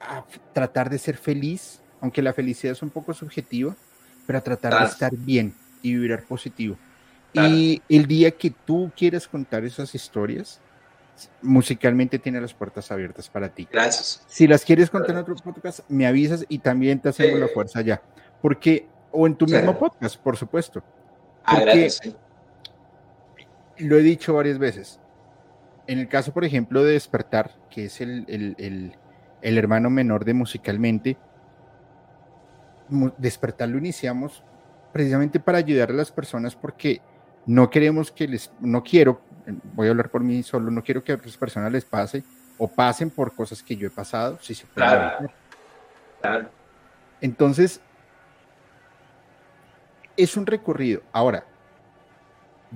a tratar de ser feliz aunque la felicidad es un poco subjetiva, pero a tratar de estar bien y vibrar positivo. Y el día que tú quieras contar esas historias, musicalmente tiene las puertas abiertas para ti. Gracias. Si las quieres contar en otro podcast, me avisas y también te hacemos la fuerza ya. Porque, o en tu mismo podcast, por supuesto. Ah, gracias. Lo he dicho varias veces. En el caso, por ejemplo, de Despertar, que es el, el, el hermano menor de Musicalmente, despertar lo iniciamos precisamente para ayudar a las personas porque no queremos que les, no quiero, voy a hablar por mí solo, no quiero que a otras personas les pase o pasen por cosas que yo he pasado, si se puede. Claro. Entonces, es un recorrido. Ahora,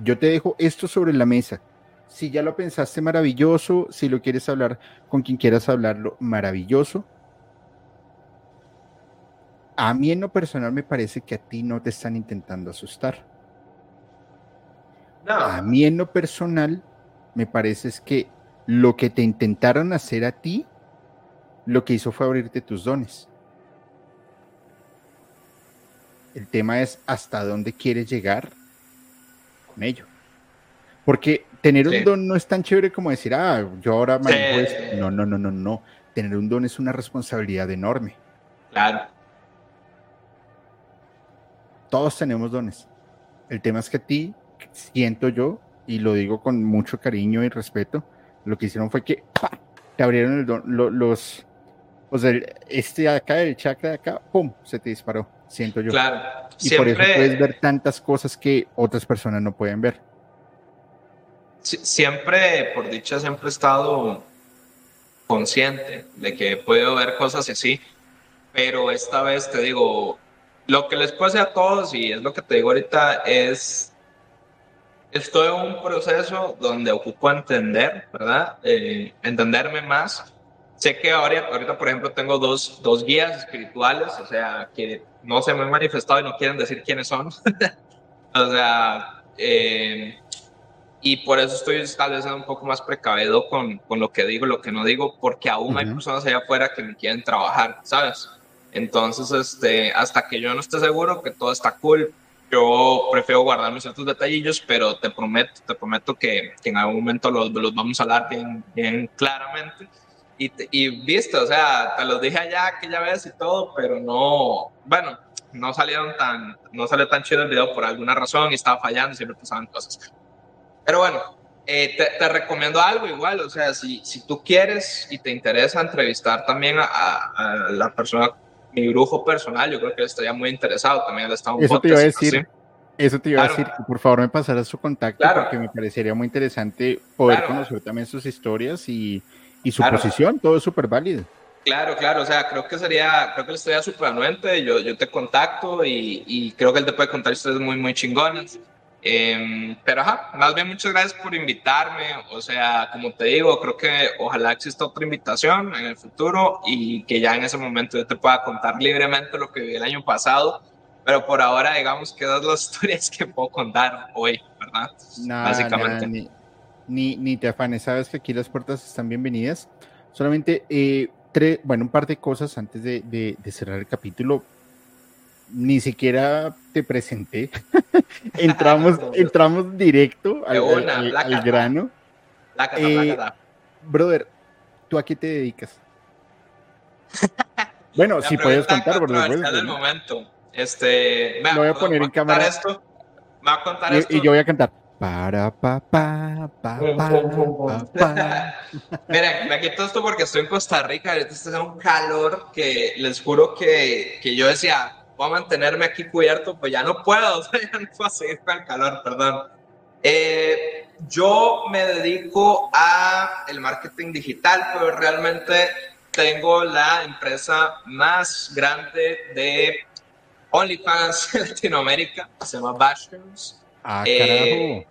yo te dejo esto sobre la mesa. Si ya lo pensaste, maravilloso. Si lo quieres hablar con quien quieras hablarlo, maravilloso a mí en lo personal me parece que a ti no te están intentando asustar. No. A mí en lo personal me parece es que lo que te intentaron hacer a ti, lo que hizo fue abrirte tus dones. El tema es hasta dónde quieres llegar con ello. Porque tener un don no es tan chévere como decir, ah, yo ahora manejo esto. No, no, no, no, no. Tener un don es una responsabilidad enorme. Claro. Todos tenemos dones. El tema es que a ti, siento yo, y lo digo con mucho cariño y respeto, lo que hicieron fue que te abrieron el don, los, o sea, este de acá, el chakra de acá, ¡pum! se te disparó, siento yo. Claro. Y por eso puedes ver tantas cosas que otras personas no pueden ver. Siempre, por dicha, siempre he estado consciente de que puedo ver cosas así, pero esta vez te digo, lo que les pase a todos, y es lo que te digo ahorita, es, estoy en un proceso donde ocupo entender, ¿verdad? Eh, entenderme más. Sé que ahora, ahorita, por ejemplo, tengo dos, dos guías espirituales, o sea, que no se me han manifestado y no quieren decir quiénes son. o sea, eh, y por eso estoy tal vez un poco más precavido con, con lo que digo, lo que no digo, porque aún hay personas allá afuera que me quieren trabajar, ¿sabes? Entonces, este, hasta que yo no esté seguro que todo está cool, yo prefiero guardarme ciertos detallillos, pero te prometo, te prometo que, que en algún momento los, los, vamos a hablar bien, bien claramente. Y, y viste, o sea, te los dije allá aquella vez y todo, pero no, bueno, no salieron tan, no salió tan chido el video por alguna razón y estaba fallando siempre pasaban cosas. Pero bueno, eh, te, recomiendo algo igual, o sea, si, si tú quieres y te interesa entrevistar también a, la persona, mi brujo personal, yo creo que estaría muy interesado también. Eso te iba a decir. Eso te iba a decir, que por favor me pasaras su contacto porque me parecería muy interesante poder conocer también sus historias y, y su posición, todo es súper válido. Claro, claro, o sea, creo que sería, creo que le estaría súper anuente, yo, yo te contacto y, y, creo que él te puede contar historias muy, muy chingonas. Em, pero ajá, más bien muchas gracias por invitarme. O sea, como te digo, creo que ojalá exista otra invitación en el futuro y que ya en ese momento yo te pueda contar libremente lo que vi el año pasado. Pero por ahora, digamos que das las historias que puedo contar hoy, ¿verdad? Básicamente. ni, ni, ni, te afanes, sabes que aquí las puertas están bienvenidas. Solamente, eh, tres, bueno, un par de cosas antes de, de, de cerrar el capítulo ni siquiera te presenté. entramos, entramos directo al, grano. Eh, brother, ¿tú a qué te dedicas? bueno, si puedes contar, brother. del momento. Este, Lo voy a poner en cámara. Esto, me a contar y, esto. y yo voy a cantar. Para pa pa pa pa pa. Miren, me quito esto porque estoy en Costa Rica. Ahorita está un calor que les juro que, que yo decía, voy a mantenerme aquí cubierto, pues ya no puedo, o sea, ya no puedo seguir con el calor, perdón. Eh, yo me dedico a el marketing digital, pero realmente tengo la empresa más grande de OnlyFans en Latinoamérica, se llama Bashkins. Ah, eh,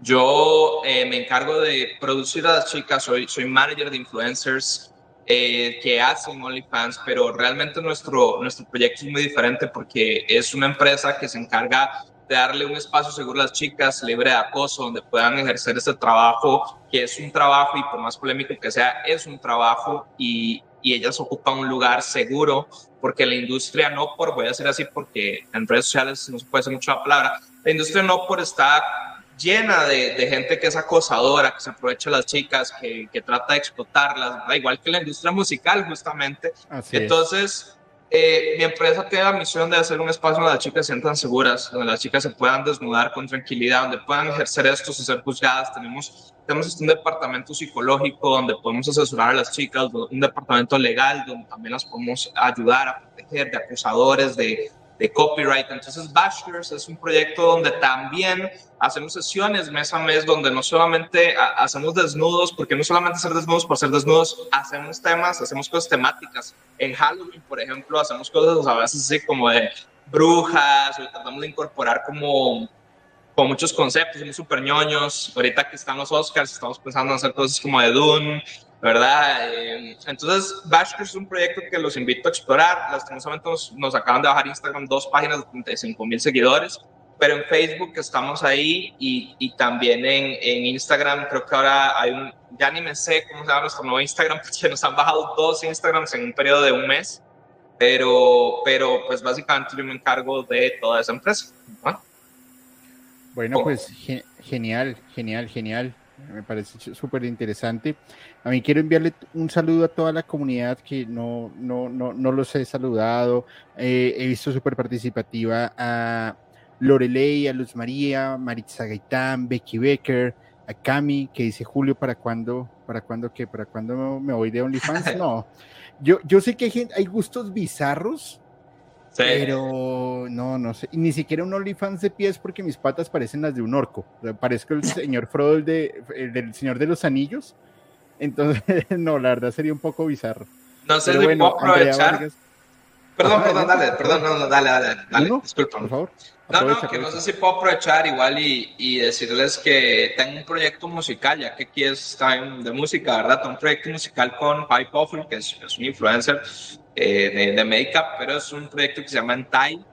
yo eh, me encargo de producir a las chicas, soy, soy manager de influencers, eh, que hacen OnlyFans, pero realmente nuestro, nuestro proyecto es muy diferente porque es una empresa que se encarga de darle un espacio seguro a las chicas, libre de acoso, donde puedan ejercer este trabajo, que es un trabajo y por más polémico que sea, es un trabajo y, y ellas ocupan un lugar seguro porque la industria no por, voy a decir así porque en redes sociales no se puede decir mucho la palabra, la industria no por estar llena de, gente que es acosadora, que se aprovecha de las chicas, que, trata de explotarlas, igual que la industria musical justamente. Entonces, eh, mi empresa tiene la misión de hacer un espacio donde las chicas se sientan seguras, donde las chicas se puedan desnudar con tranquilidad, donde puedan ejercer esto sin ser juzgadas. Tenemos, tenemos un departamento psicológico donde podemos asesorar a las chicas, un departamento legal donde también las podemos ayudar a proteger de acusadores, de, de copyright. Entonces, Bashers es un proyecto donde también hacemos sesiones mes a mes donde no solamente hacemos desnudos, porque no solamente hacer desnudos por ser desnudos, hacemos temas, hacemos cosas temáticas. En Halloween, por ejemplo, hacemos cosas a veces así como de brujas, o tratamos de incorporar como, como muchos conceptos, somos súper ñoños. Ahorita que están los Oscars, estamos pensando en hacer cosas como de Dune. ¿Verdad? Eh, entonces, Bashker es un proyecto que los invito a explorar. Lastimosamente nos, nos acaban de bajar Instagram dos páginas de 35 mil seguidores, pero en Facebook estamos ahí y, y también en, en, Instagram creo que ahora hay un, ya ni me sé cómo se llama nuestro nuevo Instagram, porque nos han bajado dos Instagrams en un periodo de un mes, pero, pero pues básicamente yo me encargo de toda esa empresa. Bueno, pues genial, genial, genial. Me parece súper interesante. A mí quiero enviarle un saludo a toda la comunidad que no, no, no, no los he saludado. Eh, he visto súper participativa a Lorelei, a Luz María, Maritza Gaitán, Becky Becker, a Cami, que dice Julio, ¿para cuándo? ¿Para cuándo qué? ¿Para cuándo me voy de OnlyFans? No. Yo, yo sé que hay, hay gustos bizarros, pero no, no sé. Ni siquiera un OnlyFans de pies porque mis patas parecen las de un orco. Parezco el señor Frodo, el, de, el del Señor de los Anillos. Entonces, no, la verdad sería un poco bizarro. No sé si puedo aprovechar. Perdón, perdón, dale, perdón, no, no, dale, dale, dale, disculpa. Por favor. No, no, que no sé si puedo aprovechar igual y, y, decirles que tengo un proyecto musical, ya que aquí es time de música, ¿verdad? Tengo un proyecto musical con Pipe Awful, que es, es, un influencer eh, de, de make-up, pero es un proyecto que se llama Entai,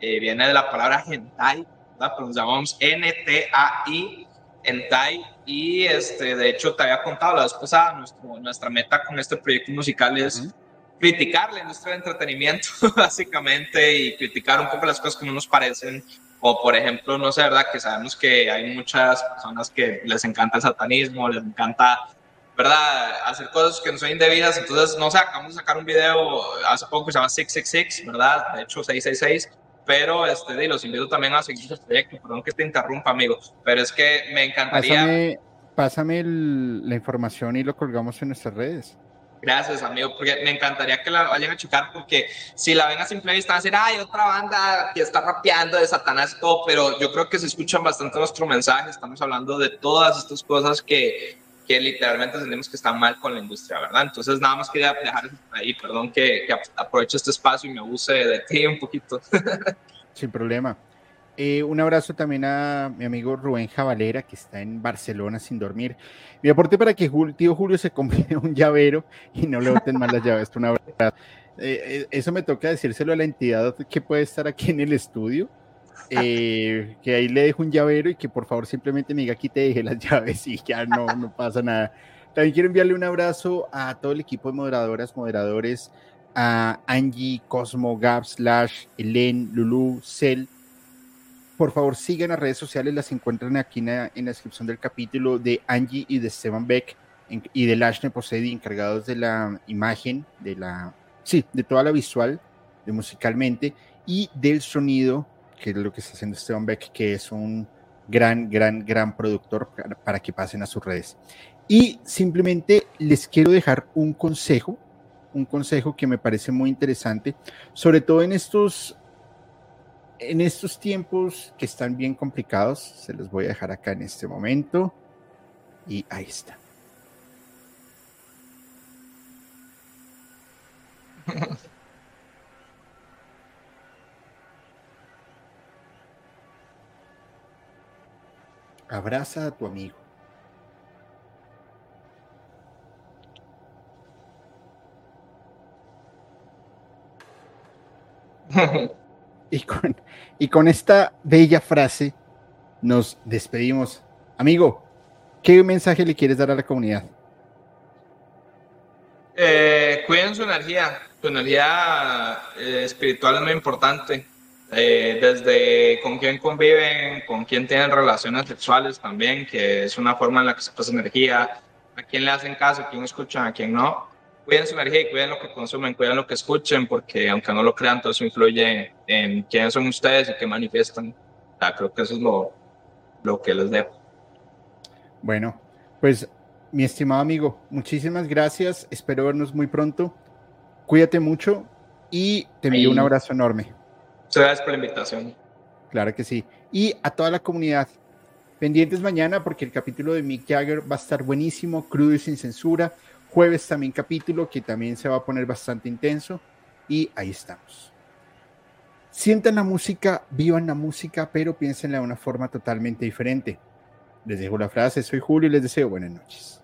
eh, viene de la palabra hentai, ¿verdad? Pero nos llamamos N-T-A-I, Entai, y este, de hecho te había contado la vez pasada, nuestro, nuestra meta con este proyecto musical es... Uh -huh criticar la industria del entretenimiento, básicamente, y criticar un poco las cosas que no nos parecen. O, por ejemplo, no sé, ¿verdad? Que sabemos que hay muchas personas que les encanta el satanismo, les encanta, ¿verdad? Hacer cosas que no son indebidas. Entonces, no sé, acabamos de sacar un video hace poco que se llama 666, ¿verdad? De hecho, 666. Pero, este, los invito también a seguir este proyecto. Perdón que te interrumpa, amigo. Pero es que me encantaría. Pásame, pásame el, la información y lo colgamos en nuestras redes. Gracias, amigo, porque me encantaría que la vayan a checar, porque si la ven a simple vista van a decir, hay otra banda que está rapeando de Satanás y todo, pero yo creo que se escuchan bastante nuestro mensaje, estamos hablando de todas estas cosas que, que literalmente tenemos que están mal con la industria, ¿verdad? Entonces, nada más quería dejar ahí, perdón que, que aproveche este espacio y me abuse de ti un poquito. Sin problema. Eh, un abrazo también a mi amigo Rubén Javalera, que está en Barcelona sin dormir. Mi aporte para que Julio, tío Julio se compre un llavero y no le boten mal las llaves. Un abrazo. Eh, eso me toca decírselo a la entidad que puede estar aquí en el estudio. Eh, que ahí le dejo un llavero y que por favor simplemente me diga aquí te dejé las llaves y ya no, no pasa nada. También quiero enviarle un abrazo a todo el equipo de moderadoras, moderadores, a Angie, Cosmo, Gab, Slash, Elen, Lulu, Cel, por favor, sigan las redes sociales, las encuentran aquí en la, en la descripción del capítulo de Angie y de Esteban Beck en, y de Lashne Posedi, encargados de la imagen, de la, sí, de toda la visual, de musicalmente, y del sonido, que es lo que está haciendo Esteban Beck, que es un gran, gran, gran productor para, para que pasen a sus redes. Y simplemente les quiero dejar un consejo, un consejo que me parece muy interesante, sobre todo en estos en estos tiempos que están bien complicados, se los voy a dejar acá en este momento. Y ahí está. Abraza a tu amigo. Y con, y con esta bella frase nos despedimos. Amigo, ¿qué mensaje le quieres dar a la comunidad? Eh, cuiden su energía. Su energía eh, espiritual es muy importante. Eh, desde con quién conviven, con quién tienen relaciones sexuales también, que es una forma en la que se pasa energía, a quién le hacen caso, a quién escuchan, a quién no cuiden su energía y cuiden lo que consumen, cuiden lo que escuchen, porque aunque no lo crean, todo eso influye en quiénes son ustedes y qué manifiestan. O sea, creo que eso es lo, lo que les debo. Bueno, pues mi estimado amigo, muchísimas gracias. Espero vernos muy pronto. Cuídate mucho y te envío un abrazo enorme. Muchas gracias por la invitación. Claro que sí. Y a toda la comunidad, pendientes mañana porque el capítulo de Mick Jagger va a estar buenísimo, crudo y sin censura. Jueves también capítulo que también se va a poner bastante intenso y ahí estamos. Sientan la música, vivan la música, pero piénsenla de una forma totalmente diferente. Les dejo la frase, soy Julio y les deseo buenas noches.